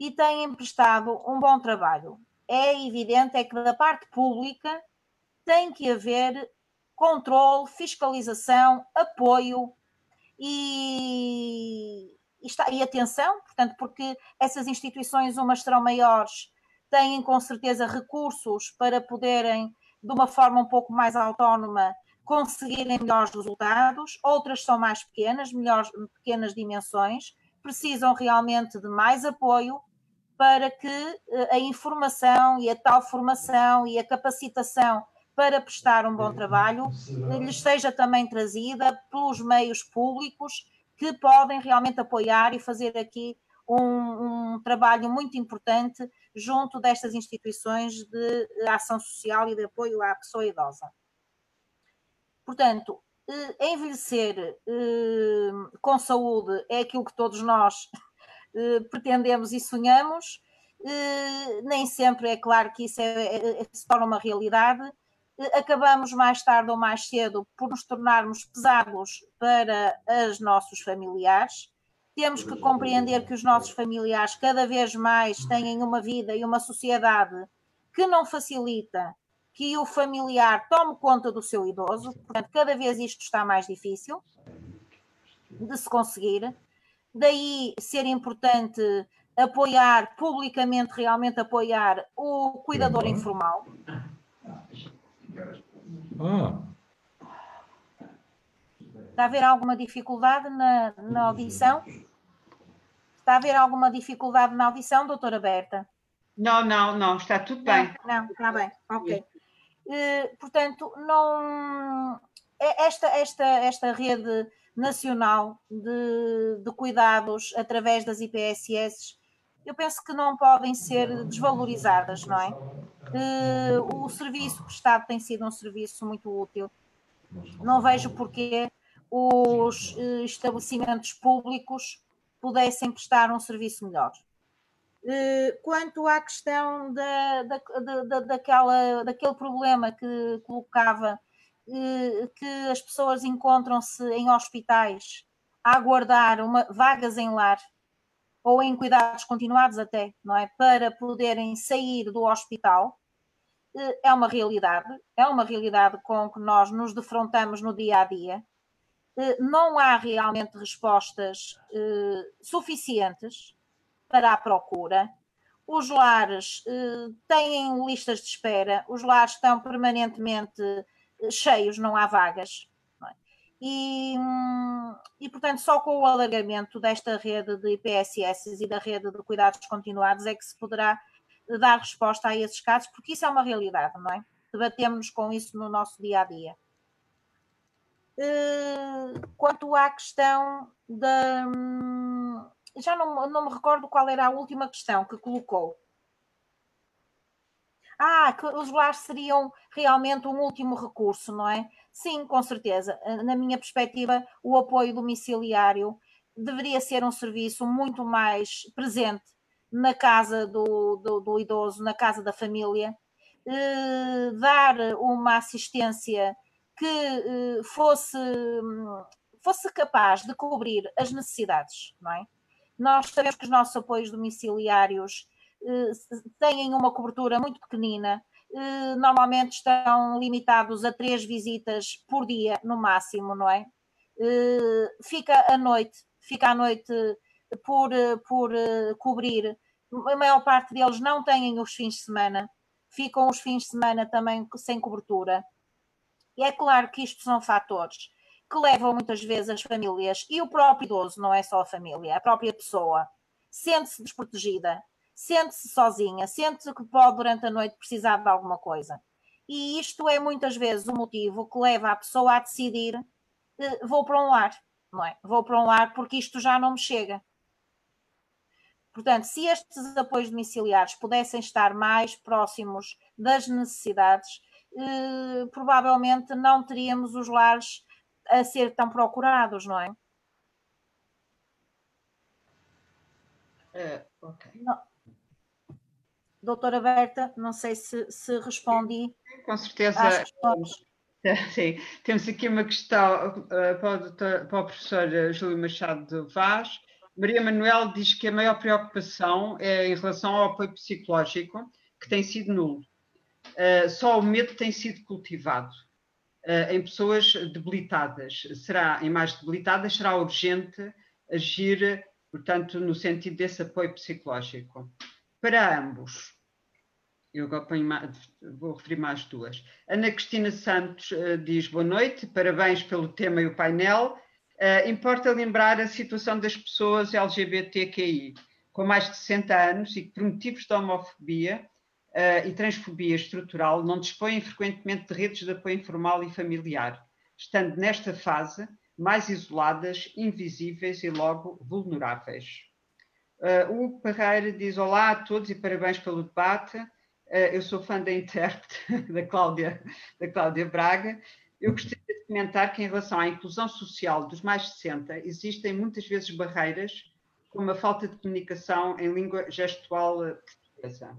e têm prestado um bom trabalho. É evidente é que da parte pública tem que haver controle, fiscalização, apoio e, e, está, e atenção, portanto, porque essas instituições, umas serão maiores, têm com certeza recursos para poderem, de uma forma um pouco mais autónoma, conseguirem melhores resultados, outras são mais pequenas, melhores, pequenas dimensões, precisam realmente de mais apoio para que eh, a informação e a tal formação e a capacitação para prestar um bom trabalho lhes seja também trazida pelos meios públicos que podem realmente apoiar e fazer aqui um, um, trabalho muito importante junto destas instituições de ação social e de apoio à pessoa idosa. Portanto, eh, envelhecer eh, com saúde é aquilo que todos nós eh, pretendemos e sonhamos. Nem sempre é claro que isso é, é, é, se torna uma realidade. Acabamos mais tarde ou mais cedo por nos tornarmos pesados para os nossos familiares temos que compreender que os nossos familiares cada vez mais têm uma vida e uma sociedade que não facilita que o familiar tome conta do seu idoso, portanto, cada vez isto está mais difícil de se conseguir. Daí ser importante apoiar, publicamente, realmente apoiar o cuidador uhum. informal. Ah. Está a haver alguma dificuldade na, na audição? Está a haver alguma dificuldade na audição, doutora Berta? Não, não, não, está tudo bem. Não, não está bem, ok. Uh, portanto, não é esta, esta, esta rede nacional de, de cuidados através das IPSS, eu penso que não podem ser desvalorizadas, não é? Uh, o serviço prestado tem sido um serviço muito útil. Não vejo porque os uh, estabelecimentos públicos pudessem prestar um serviço melhor. Eh, quanto à questão da, da, da, daquela, daquele problema que colocava, eh, que as pessoas encontram-se em hospitais a aguardar uma, vagas em lar ou em cuidados continuados até, não é? Para poderem sair do hospital, eh, é uma realidade, é uma realidade com que nós nos defrontamos no dia a dia não há realmente respostas suficientes para a procura. Os lares eh, têm listas de espera, os lares estão permanentemente cheios, não há vagas. Não é? e, hum, e, portanto, só com o alargamento desta rede de IPSS e da rede de cuidados continuados é que se poderá dar resposta a esses casos, porque isso é uma realidade, não é? Debatemos com isso no nosso dia a dia. Eh, quanto à questão da. Hum, já não, não me recordo qual era a última questão que colocou. Ah, que os lares seriam realmente um último recurso, não é? Sim, com certeza. Eh, na minha perspectiva, o apoio domiciliário deveria ser um serviço muito mais presente na casa do, do, do idoso, na casa da família, eh, dar uma assistência que uh, fosse, um, fosse capaz de cobrir as necessidades, não é? Nós sabemos que os nossos apoios domiciliários uh, têm uma cobertura muito pequenina, uh, normalmente estão limitados a três visitas por dia, no máximo, não é? fica à noite, fica à noite por, por cobrir. A maior parte deles não têm os fins de semana, ficam os fins de semana também sem cobertura. E é claro que isto são fatores que levam muitas vezes as famílias e o próprio idoso, não é só a família, a própria pessoa, sente-se desprotegida, sente-se sozinha, sente que pode durante a noite precisar de alguma coisa. E isto é muitas vezes o motivo que leva a pessoa a decidir: eh, vou para um lar, não é? Vou para um lar porque isto já não me chega. Portanto, se estes apoios domiciliares pudessem estar mais próximos das necessidades, eh, provavelmente não teríamos os lares a ser tão procurados, não é? Uh, ok. Não. Doutora Berta, não sei se, se respondi. Com certeza Sim, temos aqui uma questão uh, para, o doutor, para o professor Júlio Machado Vaz. Maria Manuel diz que a maior preocupação é em relação ao apoio psicológico, que tem sido nulo. Uh, só o medo tem sido cultivado em pessoas debilitadas. Será, em mais debilitadas, será urgente agir, portanto, no sentido desse apoio psicológico. Para ambos, eu vou referir mais duas. Ana Cristina Santos uh, diz boa noite, parabéns pelo tema e o painel. Uh, importa lembrar a situação das pessoas LGBTQI com mais de 60 anos e que, por motivos de homofobia uh, e transfobia estrutural, não dispõem frequentemente de redes de apoio informal e familiar, estando nesta fase mais isoladas, invisíveis e logo vulneráveis. Uh, o Parreira diz olá a todos e parabéns pelo debate. Uh, eu sou fã da intérprete da Cláudia, da Cláudia Braga. Eu gostaria de comentar que, em relação à inclusão social dos mais de 60, existem muitas vezes barreiras, como a falta de comunicação em língua gestual portuguesa.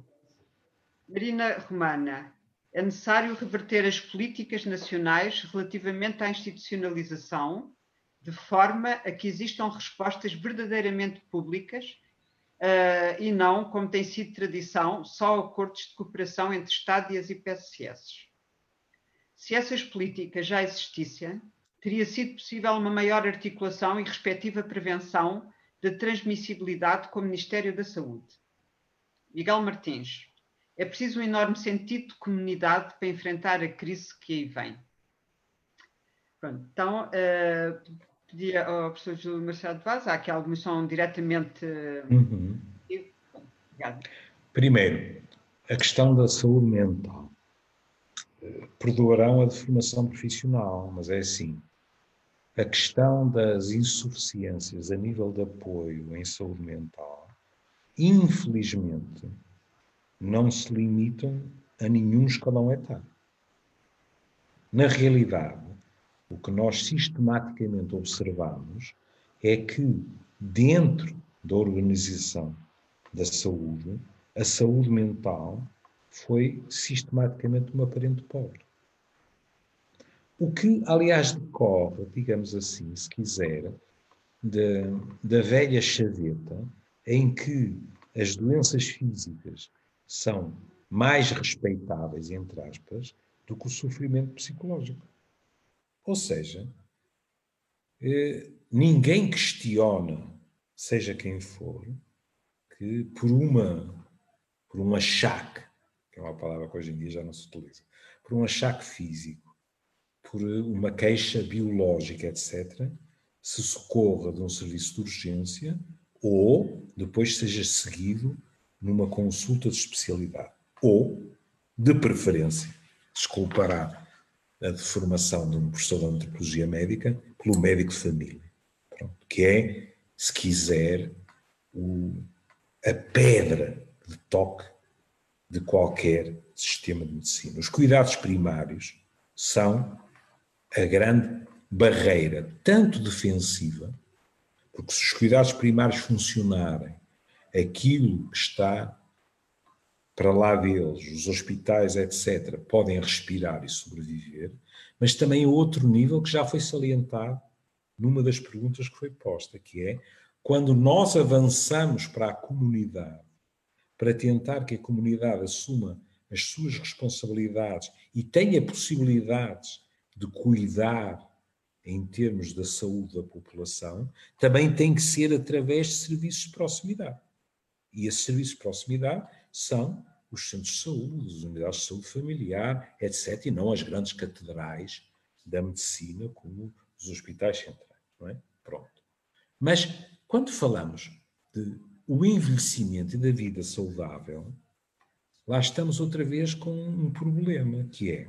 Marina Romana, é necessário reverter as políticas nacionais relativamente à institucionalização, de forma a que existam respostas verdadeiramente públicas uh, e não, como tem sido tradição, só acordos de cooperação entre Estado e as IPSS. Se essas políticas já existissem, teria sido possível uma maior articulação e respectiva prevenção da transmissibilidade com o Ministério da Saúde. Miguel Martins, é preciso um enorme sentido de comunidade para enfrentar a crise que aí vem. Pronto, então, uh, pedi ao professor Júlio Machado Vaz, há aqui alguma são diretamente. Uhum. Obrigado. Primeiro, a questão da saúde mental. Perdoarão a deformação profissional, mas é assim. A questão das insuficiências a nível de apoio em saúde mental, infelizmente, não se limitam a nenhum escalão etário. Na realidade, o que nós sistematicamente observamos é que, dentro da organização da saúde, a saúde mental foi sistematicamente uma parente pobre. O que, aliás, decorre, digamos assim, se quiser, de, da velha chaveta, em que as doenças físicas são mais respeitáveis, entre aspas, do que o sofrimento psicológico. Ou seja, eh, ninguém questiona, seja quem for, que por uma por um achaque, que é uma palavra que hoje em dia já não se utiliza, por um achaque físico, por uma queixa biológica, etc., se socorra de um serviço de urgência ou depois seja seguido numa consulta de especialidade. Ou, de preferência, desculpará a deformação de um professor de antropologia médica pelo médico de família, Pronto, que é, se quiser, o, a pedra de toque de qualquer sistema de medicina. Os cuidados primários são a grande barreira, tanto defensiva, porque se os cuidados primários funcionarem, aquilo está para lá deles, os hospitais, etc., podem respirar e sobreviver, mas também outro nível que já foi salientado numa das perguntas que foi posta, que é quando nós avançamos para a comunidade, para tentar que a comunidade assuma as suas responsabilidades e tenha possibilidades de cuidar em termos da saúde da população, também tem que ser através de serviços de proximidade. E esses serviços de proximidade são os centros de saúde, as unidades de saúde familiar, etc., e não as grandes catedrais da medicina, como os hospitais centrais, não é? Pronto. Mas, quando falamos de o envelhecimento e da vida saudável, lá estamos outra vez com um problema, que é,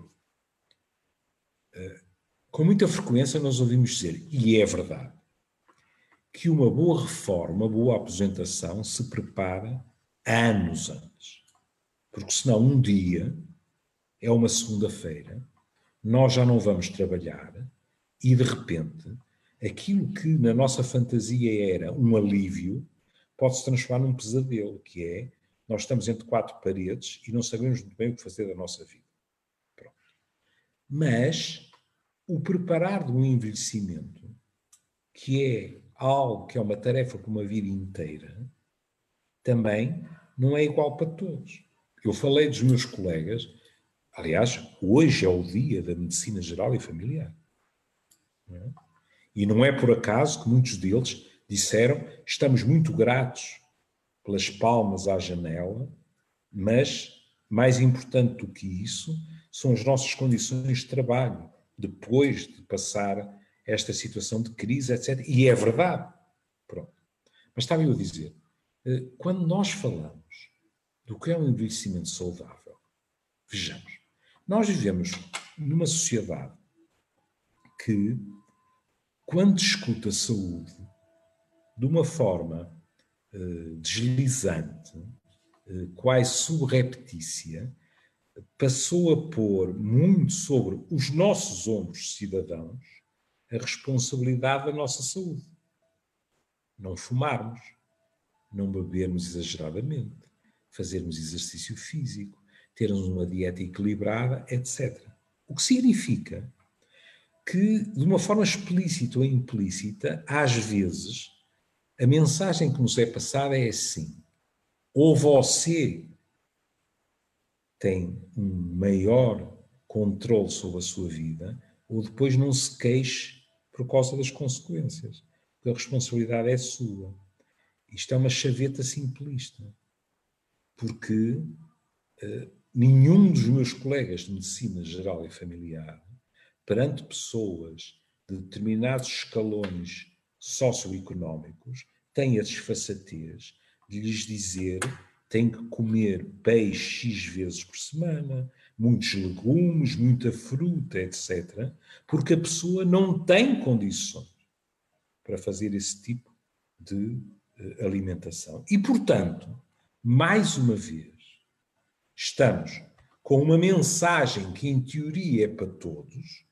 eh, com muita frequência nós ouvimos dizer, e é verdade, que uma boa reforma, uma boa aposentação se prepara anos antes. Porque senão um dia, é uma segunda-feira, nós já não vamos trabalhar e de repente aquilo que na nossa fantasia era um alívio pode se transformar num pesadelo, que é nós estamos entre quatro paredes e não sabemos muito bem o que fazer da nossa vida. Pronto. Mas o preparar um envelhecimento, que é algo que é uma tarefa para uma vida inteira, também não é igual para todos. Eu falei dos meus colegas, aliás, hoje é o dia da medicina geral e familiar. Não é? E não é por acaso que muitos deles disseram: estamos muito gratos pelas palmas à janela, mas mais importante do que isso são as nossas condições de trabalho, depois de passar esta situação de crise, etc. E é verdade. Pronto. Mas estava eu a dizer, eh, quando nós falamos do que é um envelhecimento saudável, vejamos, nós vivemos numa sociedade que, quando discute a saúde de uma forma uh, deslizante, uh, quase subreptícia, passou a pôr muito sobre os nossos ombros cidadãos a responsabilidade da nossa saúde. Não fumarmos, não bebermos exageradamente, fazermos exercício físico, termos uma dieta equilibrada, etc. O que significa que, de uma forma explícita ou implícita, às vezes, a mensagem que nos é passada é assim: ou você tem um maior controle sobre a sua vida, ou depois não se queixe por causa das consequências, a responsabilidade é sua. Isto é uma chaveta simplista, porque uh, nenhum dos meus colegas de medicina geral e familiar, perante pessoas de determinados escalões socioeconómicos, tem a desfaçatez de lhes dizer tem que comer peixe X vezes por semana, muitos legumes, muita fruta, etc., porque a pessoa não tem condições para fazer esse tipo de uh, alimentação. E, portanto, mais uma vez, estamos com uma mensagem que, em teoria, é para todos,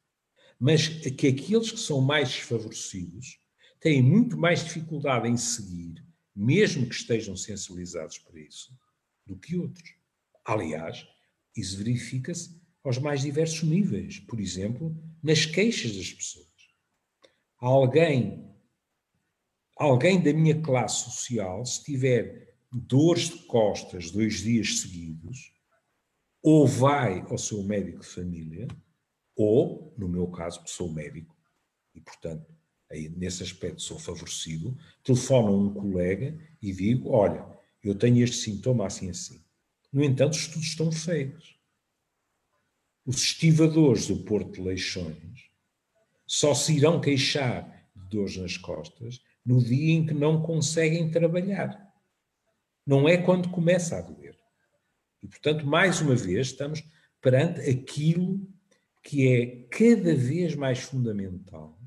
mas que aqueles que são mais desfavorecidos têm muito mais dificuldade em seguir mesmo que estejam sensibilizados para isso, do que outros. Aliás, isso verifica-se aos mais diversos níveis, por exemplo, nas queixas das pessoas. Alguém, alguém da minha classe social, se tiver dores de costas dois dias seguidos, ou vai ao seu médico de família, ou, no meu caso, sou médico, e portanto aí nesse aspecto sou favorecido, telefono a um colega e digo, olha, eu tenho este sintoma assim assim. No entanto, os estudos estão feitos. Os estivadores do Porto de Leixões só se irão queixar de dores nas costas no dia em que não conseguem trabalhar. Não é quando começa a doer. E, portanto, mais uma vez, estamos perante aquilo que é cada vez mais fundamental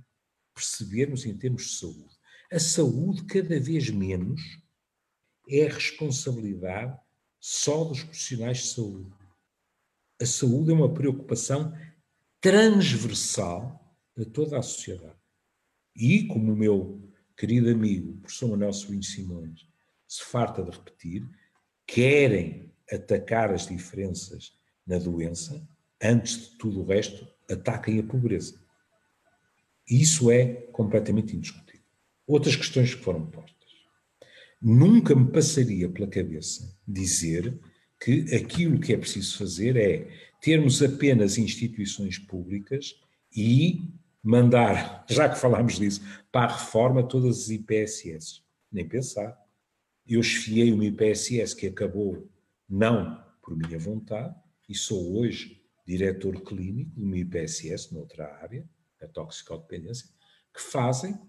percebermos em termos de saúde. A saúde, cada vez menos, é responsabilidade só dos profissionais de saúde. A saúde é uma preocupação transversal de toda a sociedade. E, como o meu querido amigo, o professor Manuel Sobrinho Simões, se farta de repetir, querem atacar as diferenças na doença, antes de tudo o resto, ataquem a pobreza. Isso é completamente indiscutível. Outras questões que foram postas. Nunca me passaria pela cabeça dizer que aquilo que é preciso fazer é termos apenas instituições públicas e mandar, já que falámos disso, para a reforma todas as IPSS. Nem pensar. Eu esfiei uma IPSS que acabou não por minha vontade e sou hoje diretor clínico de uma IPSS noutra área, a toxicodependência, que fazem,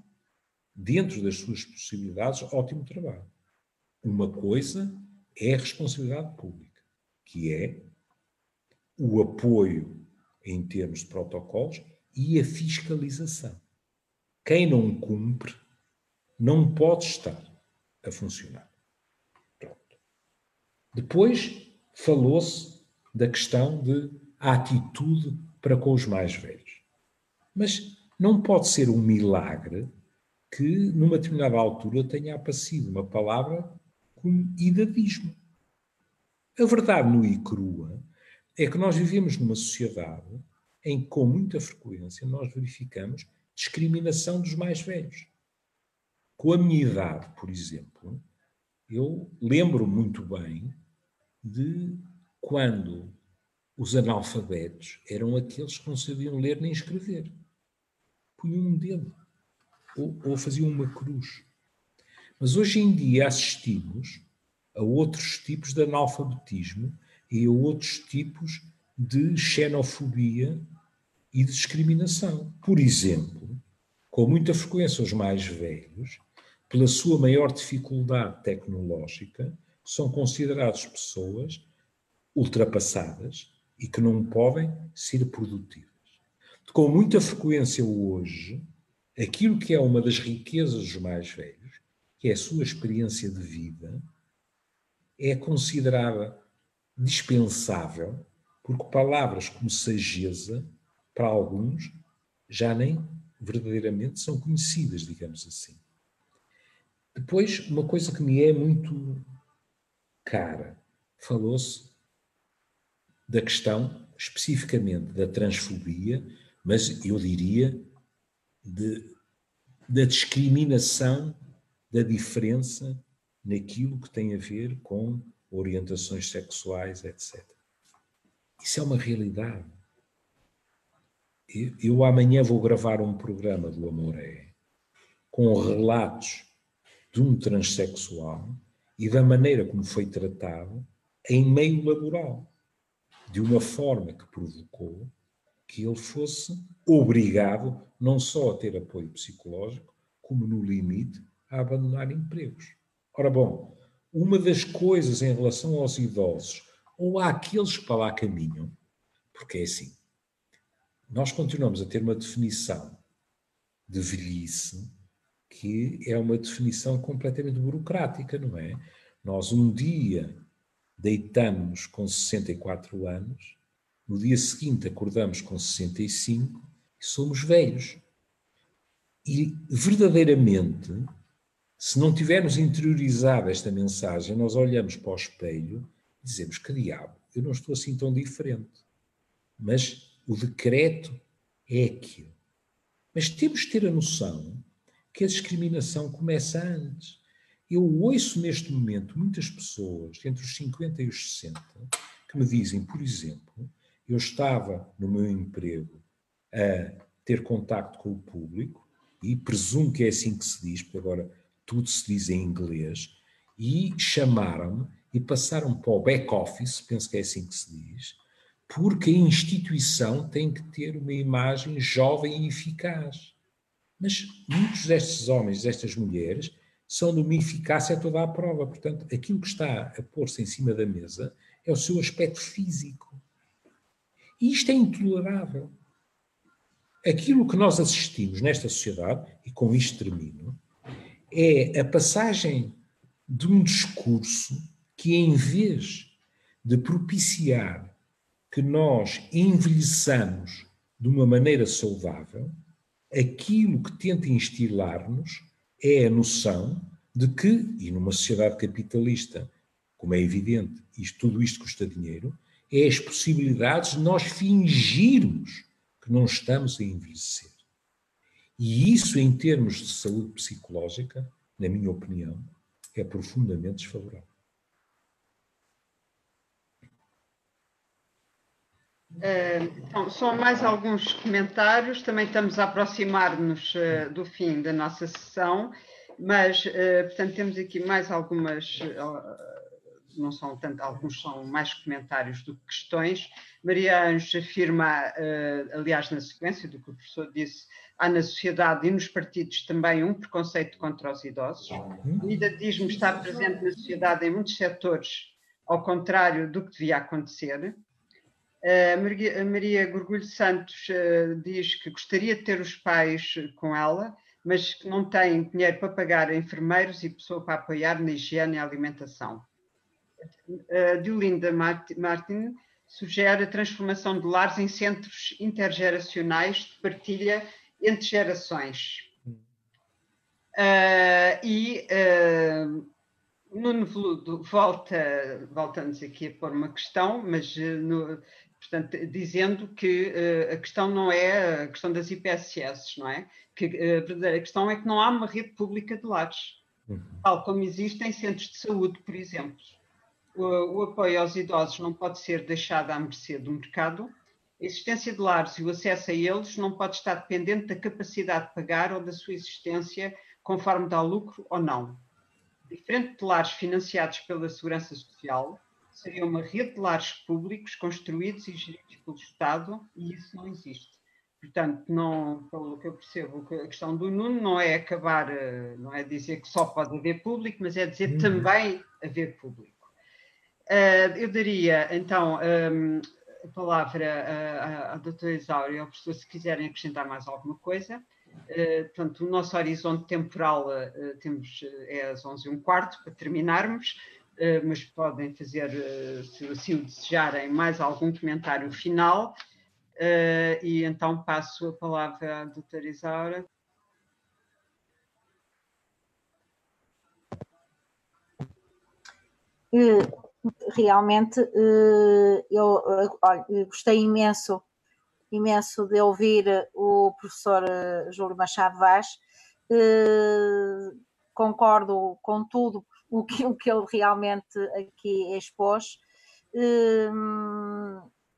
dentro das suas possibilidades, ótimo trabalho. Uma coisa é a responsabilidade pública, que é o apoio em termos de protocolos e a fiscalização. Quem não cumpre não pode estar a funcionar. Pronto. Depois falou-se da questão de atitude para com os mais velhos. Mas não pode ser um milagre que, numa determinada altura, tenha aparecido uma palavra como idadismo. A verdade no e crua é que nós vivemos numa sociedade em que, com muita frequência, nós verificamos discriminação dos mais velhos. Com a minha idade, por exemplo, eu lembro muito bem de quando os analfabetos eram aqueles que não sabiam ler nem escrever. Punham um dedo ou, ou faziam uma cruz. Mas hoje em dia assistimos a outros tipos de analfabetismo e a outros tipos de xenofobia e de discriminação. Por exemplo, com muita frequência os mais velhos, pela sua maior dificuldade tecnológica, são considerados pessoas ultrapassadas e que não podem ser produtivas. Com muita frequência hoje, aquilo que é uma das riquezas dos mais velhos, que é a sua experiência de vida, é considerada dispensável, porque palavras como sageza, para alguns, já nem verdadeiramente são conhecidas, digamos assim. Depois, uma coisa que me é muito cara, falou-se da questão especificamente da transfobia, mas eu diria de, da discriminação da diferença naquilo que tem a ver com orientações sexuais, etc. Isso é uma realidade. Eu, eu amanhã vou gravar um programa do Amoré com relatos de um transexual e da maneira como foi tratado em meio laboral, de uma forma que provocou que ele fosse obrigado não só a ter apoio psicológico, como no limite a abandonar empregos. Ora bom, uma das coisas em relação aos idosos ou àqueles que para lá caminham, porque é assim, nós continuamos a ter uma definição de velhice que é uma definição completamente burocrática, não é? Nós um dia deitamos com 64 anos no dia seguinte acordamos com 65 e somos velhos. E verdadeiramente, se não tivermos interiorizado esta mensagem, nós olhamos para o espelho e dizemos: que diabo, eu não estou assim tão diferente. Mas o decreto é aquilo. Mas temos de ter a noção que a discriminação começa antes. Eu ouço neste momento muitas pessoas, entre os 50 e os 60, que me dizem, por exemplo, eu estava no meu emprego a ter contacto com o público, e presumo que é assim que se diz, porque agora tudo se diz em inglês, e chamaram-me e passaram para o back-office, penso que é assim que se diz, porque a instituição tem que ter uma imagem jovem e eficaz. Mas muitos destes homens, destas mulheres, são de uma eficácia toda à prova. Portanto, aquilo que está a pôr-se em cima da mesa é o seu aspecto físico. Isto é intolerável. Aquilo que nós assistimos nesta sociedade, e com isto termino, é a passagem de um discurso que, em vez de propiciar que nós envelheçamos de uma maneira saudável, aquilo que tenta instilar-nos é a noção de que, e numa sociedade capitalista, como é evidente, isto, tudo isto custa dinheiro, é as possibilidades de nós fingirmos que não estamos a envelhecer. E isso, em termos de saúde psicológica, na minha opinião, é profundamente desfavorável. Uh, então, só mais alguns comentários. Também estamos a aproximar-nos uh, do fim da nossa sessão, mas, uh, portanto, temos aqui mais algumas não são tanto, alguns são mais comentários do que questões. Maria Anjos afirma, uh, aliás, na sequência do que o professor disse, há na sociedade e nos partidos também um preconceito contra os idosos. O idadismo está presente na sociedade em muitos setores, ao contrário do que devia acontecer. Uh, Maria, Gorgulho Santos uh, diz que gostaria de ter os pais com ela, mas que não tem dinheiro para pagar enfermeiros e pessoa para apoiar na higiene e alimentação uh, Diolinda Martin sugere a transformação de lares em centros intergeracionais de partilha entre gerações. Uh, e uh, Nuno Veludo volta, voltamos aqui a pôr uma questão, mas uh, no, Portanto, dizendo que a questão não é a questão das IPSS, não é? Que a verdadeira questão é que não há uma rede pública de lares, uhum. tal como existem centros de saúde, por exemplo. O, o, apoio aos idosos não pode ser deixado à mercê do mercado. A existência de lares e o acesso a eles não pode estar dependente da capacidade de pagar ou da sua existência conforme dá lucro ou não. Diferente de lares financiados pela Segurança Social, seria uma rede de lares públicos construídos e geridos pelo Estado e isso não existe. Portanto, não, pelo que eu percebo, a questão do Nuno não é acabar, eh, não é dizer que só pode haver público, mas é dizer uhum. também haver público. Uh, eu daria, então, um, a palavra à, doutora Isaura e ao professor se quiserem acrescentar mais alguma coisa. Uh, portanto, o nosso horizonte temporal uh, temos, é às 11 h 15 para terminarmos. Eh, mas podem fazer, se assim o desejarem, mais algum comentário final. E então passo a palavra à doutora Isaura. Realmente, eu olha, gostei imenso, imenso de ouvir o professor Júlio Machado Vaz. Concordo com tudo o que, o que ele realmente aqui expôs.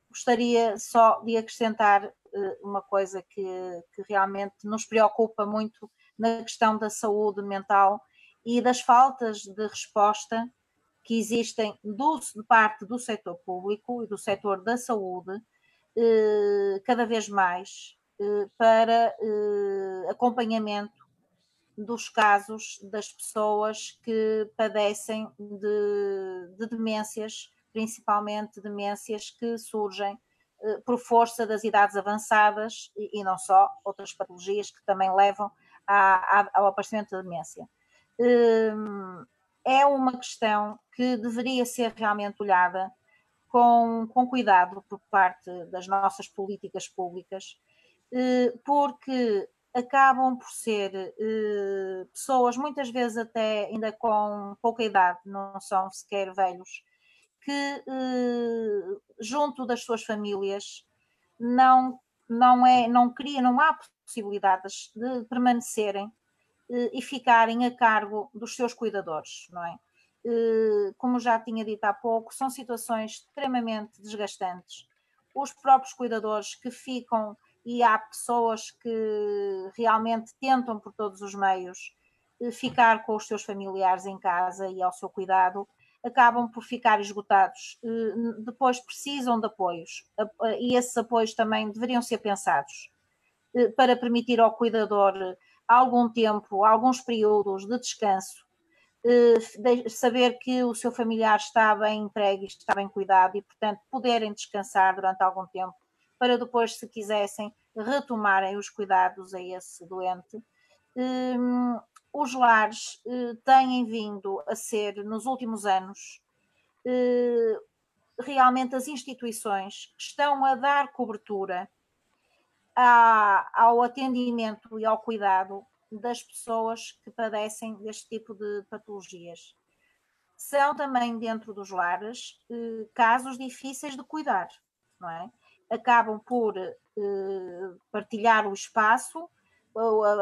Gostaria só de acrescentar uma coisa que, que realmente nos preocupa muito na questão da saúde mental e das faltas de resposta que existem do, de parte do setor público e do setor da saúde, eh, cada vez mais, eh, para acompanhamento dos casos das pessoas que padecem de, de demências, principalmente demências que surgem eh, por força das idades avançadas e, e, não só, outras patologias que também levam ao aparecimento da demência. Hum, é uma questão que deveria ser realmente olhada com, com cuidado por parte das nossas políticas públicas, eh, porque acabam por ser eh, pessoas, muitas vezes até ainda com pouca idade, não são sequer velhos, que eh, junto das suas famílias não, não, é, não cria, não há possibilidades de permanecerem e ficarem a cargo dos seus cuidadores, não é? Como já tinha dito há pouco, são situações extremamente desgastantes. Os próprios cuidadores que ficam e há pessoas que realmente tentam por todos os meios eh, ficar com os seus familiares em casa e ao seu cuidado, acabam por ficar esgotados. Eh, depois precisam de apoios e esses apoios também deveriam ser pensados eh, para permitir ao cuidador algum tempo, alguns períodos de descanso, saber que o seu familiar está bem entregue, está bem cuidado e, portanto, poderem descansar durante algum tempo para depois, se quisessem, retomarem os cuidados a esse doente. Um, os lares uh, têm vindo a ser, nos últimos anos, uh, realmente as instituições que estão a dar cobertura ao atendimento e ao cuidado das pessoas que padecem deste tipo de patologias. São também dentro dos lares uh, casos difíceis de cuidar, não é? acabam por eh, partilhar o espaço,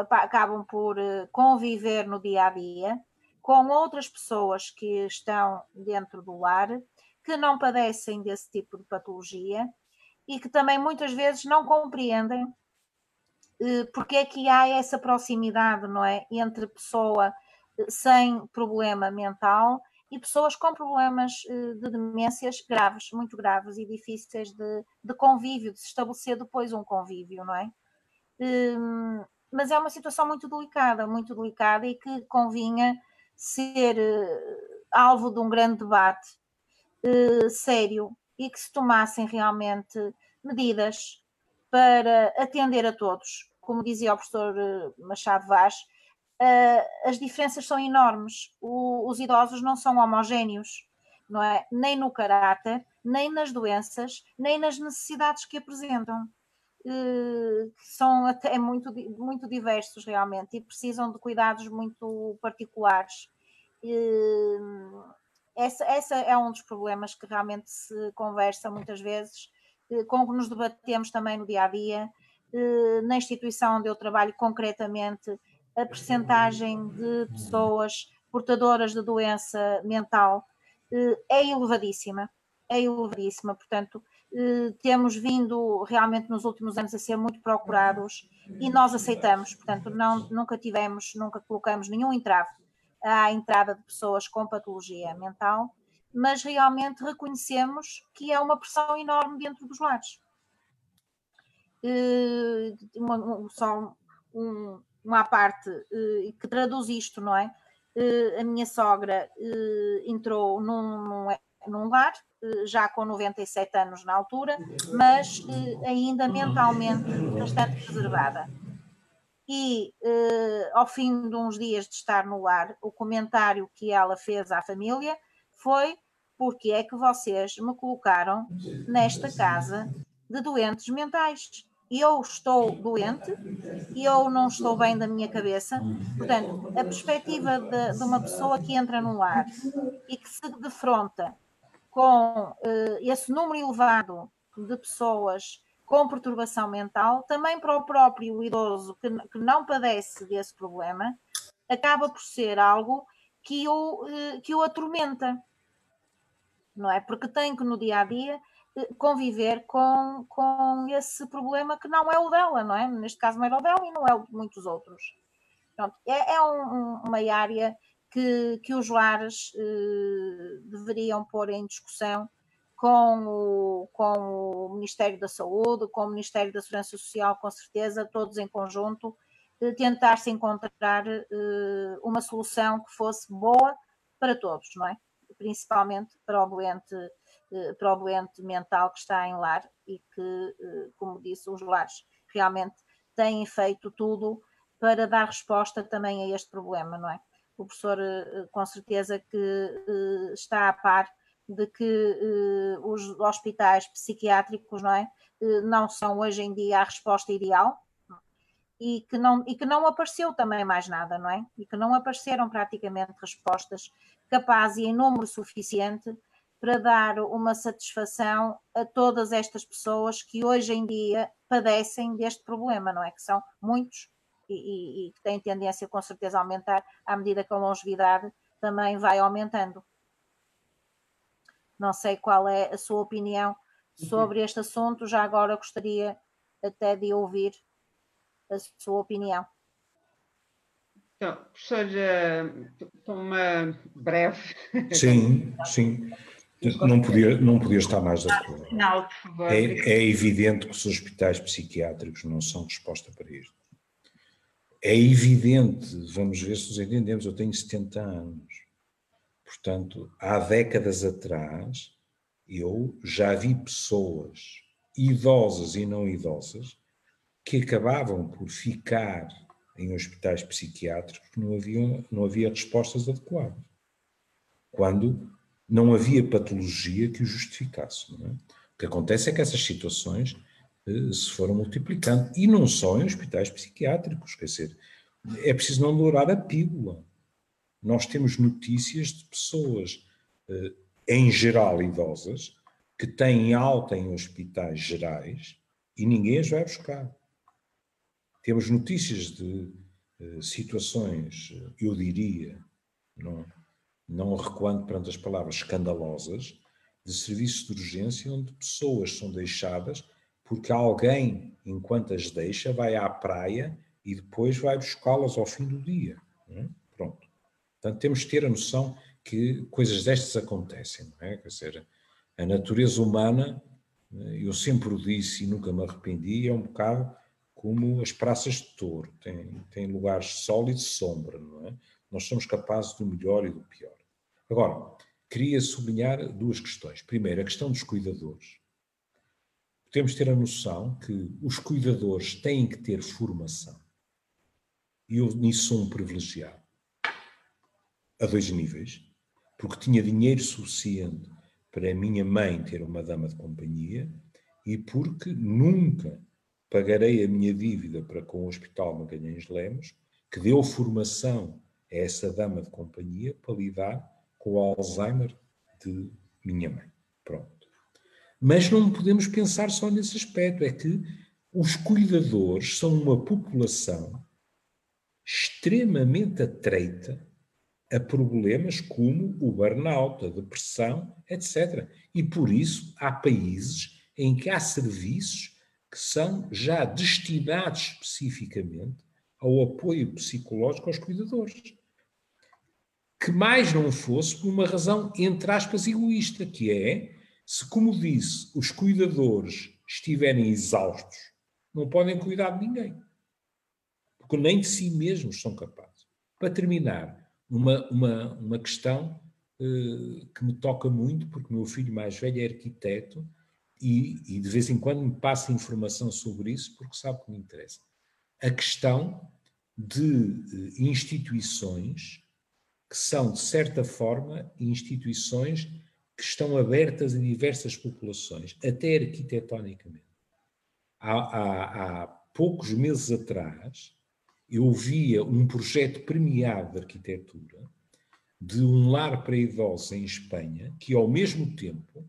acabam por eh, conviver no dia a dia com outras pessoas que estão dentro do lar, que não padecem desse tipo de patologia e que também muitas vezes não compreendem eh, porque é que há essa proximidade, não é, entre pessoa sem problema mental e pessoas com problemas eh, de demências graves, muito graves e difíceis de, de convívio, de se estabelecer depois um convívio, não é? Hum, mas é uma situação muito delicada, muito delicada e que convinha ser eh, alvo de um grande debate eh, sério e que se tomassem realmente medidas para atender a todos. Como dizia o professor Machado Vaz, uh, as diferenças são enormes. Os idosos não são homogéneos, não é? Nem no caráter, nem nas doenças, nem nas necessidades que apresentam. Que são até muito, muito diversos realmente e precisam de cuidados muito particulares. Essa, essa é um dos problemas que realmente se conversa muitas vezes com que nos debatemos também no dia a dia. Na instituição onde eu trabalho concretamente, a percentagem de pessoas portadoras de doença mental é elevadíssima, é elevadíssima, portanto, temos vindo realmente nos últimos anos a ser muito procurados e nós aceitamos, portanto, não, nunca tivemos, nunca colocamos nenhum entrave à entrada de pessoas com patologia mental, mas realmente reconhecemos que é uma pressão enorme dentro dos lares. Uma, só um, uma parte que traduz isto, não é? A minha sogra entrou num, num, num lar eh, já com 97 anos na altura, mas eh, ainda mentalmente bastante preservada. E eh, ao fim de uns dias de estar no lar, o comentário que ela fez à família foi: porque é que vocês me colocaram nesta casa de doentes mentais? Eu estou doente, eu não estou bem da minha cabeça. Portanto, a perspectiva de, de uma pessoa que entra num lar e que se defronta com uh, esse número elevado de pessoas com perturbação mental, também para o próprio idoso que, que não padece desse problema, acaba por ser algo que o, uh, que o atormenta, não é? Porque tem que no dia a dia uh, conviver com, com esse problema que não é o dela, não é? Neste caso não era o dela e não é o de muitos outros. Pronto, é, é um, uma área que, que os lares eh, deveriam pôr em discussão com o, com o Ministério da Saúde, com o Ministério da Segurança Social, com certeza, todos em conjunto, tentar-se encontrar eh, uma solução que fosse boa para todos, não é? Principalmente para o doente, eh, para o doente mental que está em lar e que, eh, como disse, os lares realmente têm feito tudo para dar resposta também a este problema, não é? o professor eh, com certeza que está a par de que os hospitais psiquiátricos não, é? não são hoje em dia a resposta ideal e que, não, e que não apareceu também mais nada, não é? E que não apareceram praticamente respostas capazes e em número suficiente para dar uma satisfação a todas estas pessoas que hoje em dia padecem deste problema, não é? Que são muitos e, e, que tem tendência com certeza a aumentar à medida que a longevidade também vai aumentando. Não sei qual é a sua opinião sobre este assunto, já agora gostaria até de ouvir a sua opinião. Então, professor, uma breve. Sim, sim. Não podia, não podia estar mais de acordo. É, é evidente que os hospitais psiquiátricos não são resposta para isto é evidente, vamos ver se nos entendemos, eu tenho 70 anos. Portanto, há décadas atrás, eu já vi pessoas, idosas e não idosas, que acabavam por ficar em hospitais psiquiátricos porque não havia, não havia respostas adequadas. Quando não havia patologia que o justificasse. É? O que acontece é que essas situações eh, se foram multiplicando. E não só em hospitais psiquiátricos, quer dizer, é preciso não dourar a pílula. Nós temos notícias de pessoas, eh, em geral idosas, que têm alta em hospitais gerais e ninguém as vai buscar. Temos notícias de eh, situações, eu diria, não, não recuando perante as palavras escandalosas, de serviços de urgência onde pessoas são deixadas porque alguém, enquanto as deixa, vai à praia e depois vai buscá-las ao fim do dia. É? Pronto. Portanto, temos de ter a noção que coisas destas acontecem, não é? Quer dizer, a natureza humana, eu sempre o disse e nunca me arrependi, é um bocado como as praças de touro, tem, tem lugares sol e de sombra, não é? Nós somos capazes do melhor e do pior. Agora, queria sublinhar duas questões. Primeiro, a questão dos cuidadores de ter a noção que os cuidadores têm que ter formação. E eu nisso sou um privilegiado. A dois níveis. Porque tinha dinheiro suficiente para a minha mãe ter uma dama de companhia e porque nunca pagarei a minha dívida para com o Hospital Magalhães Lemos, que deu formação a essa dama de companhia para lidar com o Alzheimer de minha mãe. Pronto. Mas não podemos pensar só nesse aspecto, é que os cuidadores são uma população extremamente atreita a problemas como o burnout, a depressão, etc. E por isso há países em que há serviços que são já destinados especificamente ao apoio psicológico aos cuidadores. Que mais não fosse por uma razão, entre aspas, egoísta, que é, se, como disse, os cuidadores estiverem exaustos, não podem cuidar de ninguém. Porque nem de si mesmos são capazes. Para terminar, uma, uma, uma questão uh, que me toca muito, porque meu filho mais velho é arquiteto e, e, de vez em quando me passa informação sobre isso, porque sabe que me interessa. A questão de uh, instituições que são, de certa forma, instituições que estão abertas a diversas populações, até arquitetonicamente. Há, há, há poucos meses atrás, eu via um projeto premiado de arquitetura de um lar para idosos em Espanha, que ao mesmo tempo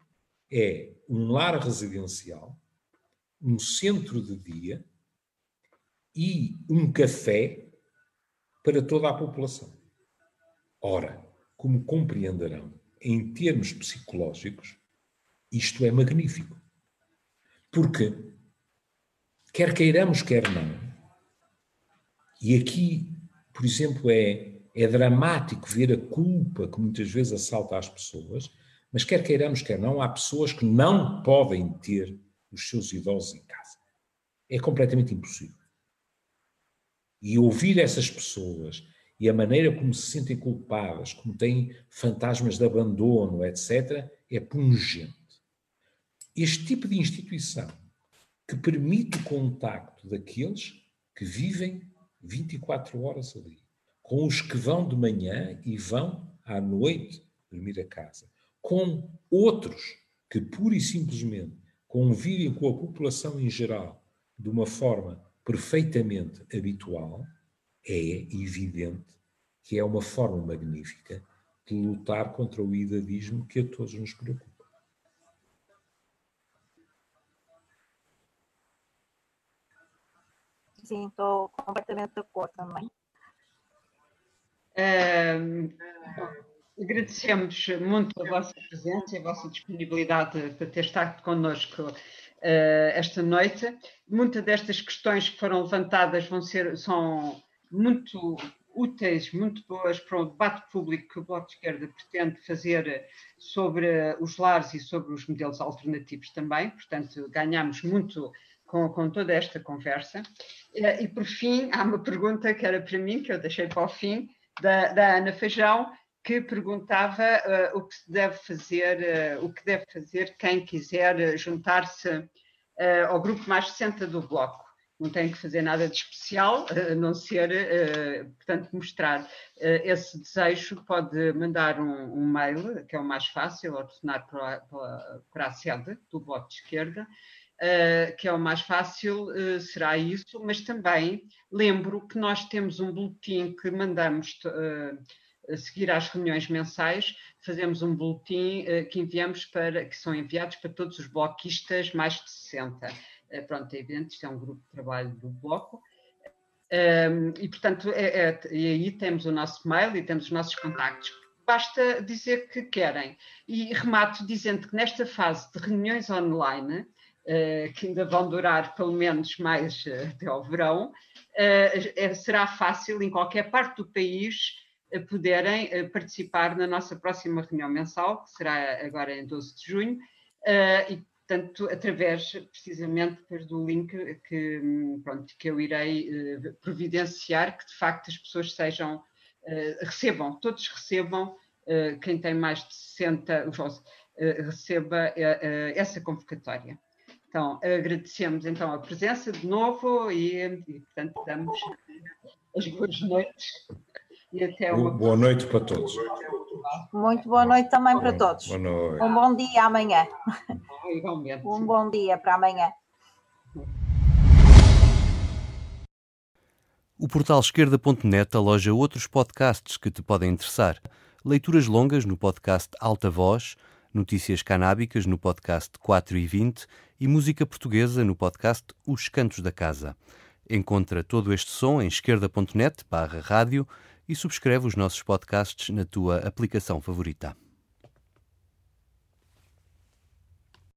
é um lar residencial, um centro de dia e um café para toda a população. Ora, como compreenderão, em termos psicológicos, isto é magnífico. Porque, quer queiramos, quer não, e aqui, por exemplo, é, é dramático ver a culpa que muitas vezes assalta as pessoas, mas quer queiramos, quer não, há pessoas que não podem ter os seus idosos em casa. É completamente impossível. E ouvir essas pessoas e a maneira como se sentem culpadas, como têm fantasmas de abandono, etc., é pungente. Este tipo de instituição que permite o contacto daqueles que vivem 24 horas ali, com os que vão de manhã e vão à noite dormir a casa, com outros que pura e simplesmente convivem com a população em geral de uma forma perfeitamente habitual, é evidente que é uma forma magnífica de lutar contra o idadismo que a todos nos preocupa. Sim, estou completamente de acordo também. Agradecemos muito a vossa presença e a vossa disponibilidade para ter estado connosco uh, esta noite. Muitas destas questões que foram levantadas vão ser, são muito úteis, muito boas para o debate público que o Bloco de Esquerda pretende fazer sobre os lares e sobre os modelos alternativos também. Portanto, ganhamos muito com, com toda esta conversa. E, por fim, há uma pergunta que era para mim, que eu deixei para o fim, da, da Ana Feijão, que perguntava uh, o que se deve fazer, uh, o que deve fazer quem quiser juntar-se uh, ao grupo mais 60 do Bloco. Não tem que fazer nada de especial, a não ser, portanto, mostrar esse desejo. Pode mandar um, um, mail, que é o mais fácil, ou telefonar para, para, para a sede do Bloco de Esquerda, uh, que é o mais fácil, uh, será isso, mas também lembro que nós temos um boletim que mandamos uh, a seguir às reuniões mensais, fazemos um boletim que enviamos para, que são enviados para todos os bloquistas mais de 60. pronto, é evidente, isto é um grupo de trabalho do bloco. Um, e, portanto, é, é, e aí temos o nosso mail e temos os nossos contactos. Basta dizer que querem. E remato dizendo que nesta fase de reuniões online, uh, que ainda vão durar pelo menos mais até ao verão, uh, será fácil em qualquer parte do país poderem participar na nossa próxima reunião mensal, que será agora em 12 de junho, e portanto, através precisamente do link que, pronto, que eu irei providenciar, que de facto as pessoas sejam, recebam, todos recebam, quem tem mais de 60, receba essa convocatória. Então, agradecemos então a presença de novo e, e portanto, damos as boas noites e até uma Boa noite para todos. Muito boa noite também para todos. Boa noite. Um bom dia amanhã. Ah, igualmente. Um bom dia para amanhã. O portal esquerda.net aloja outros podcasts que te podem interessar. Leituras longas no podcast Alta Voz notícias canábicas no podcast 4 e 20 e música portuguesa no podcast Os Cantos da Casa. Encontra todo este som em esquerda.net barra rádio e subscreve os nossos podcasts na tua aplicação favorita.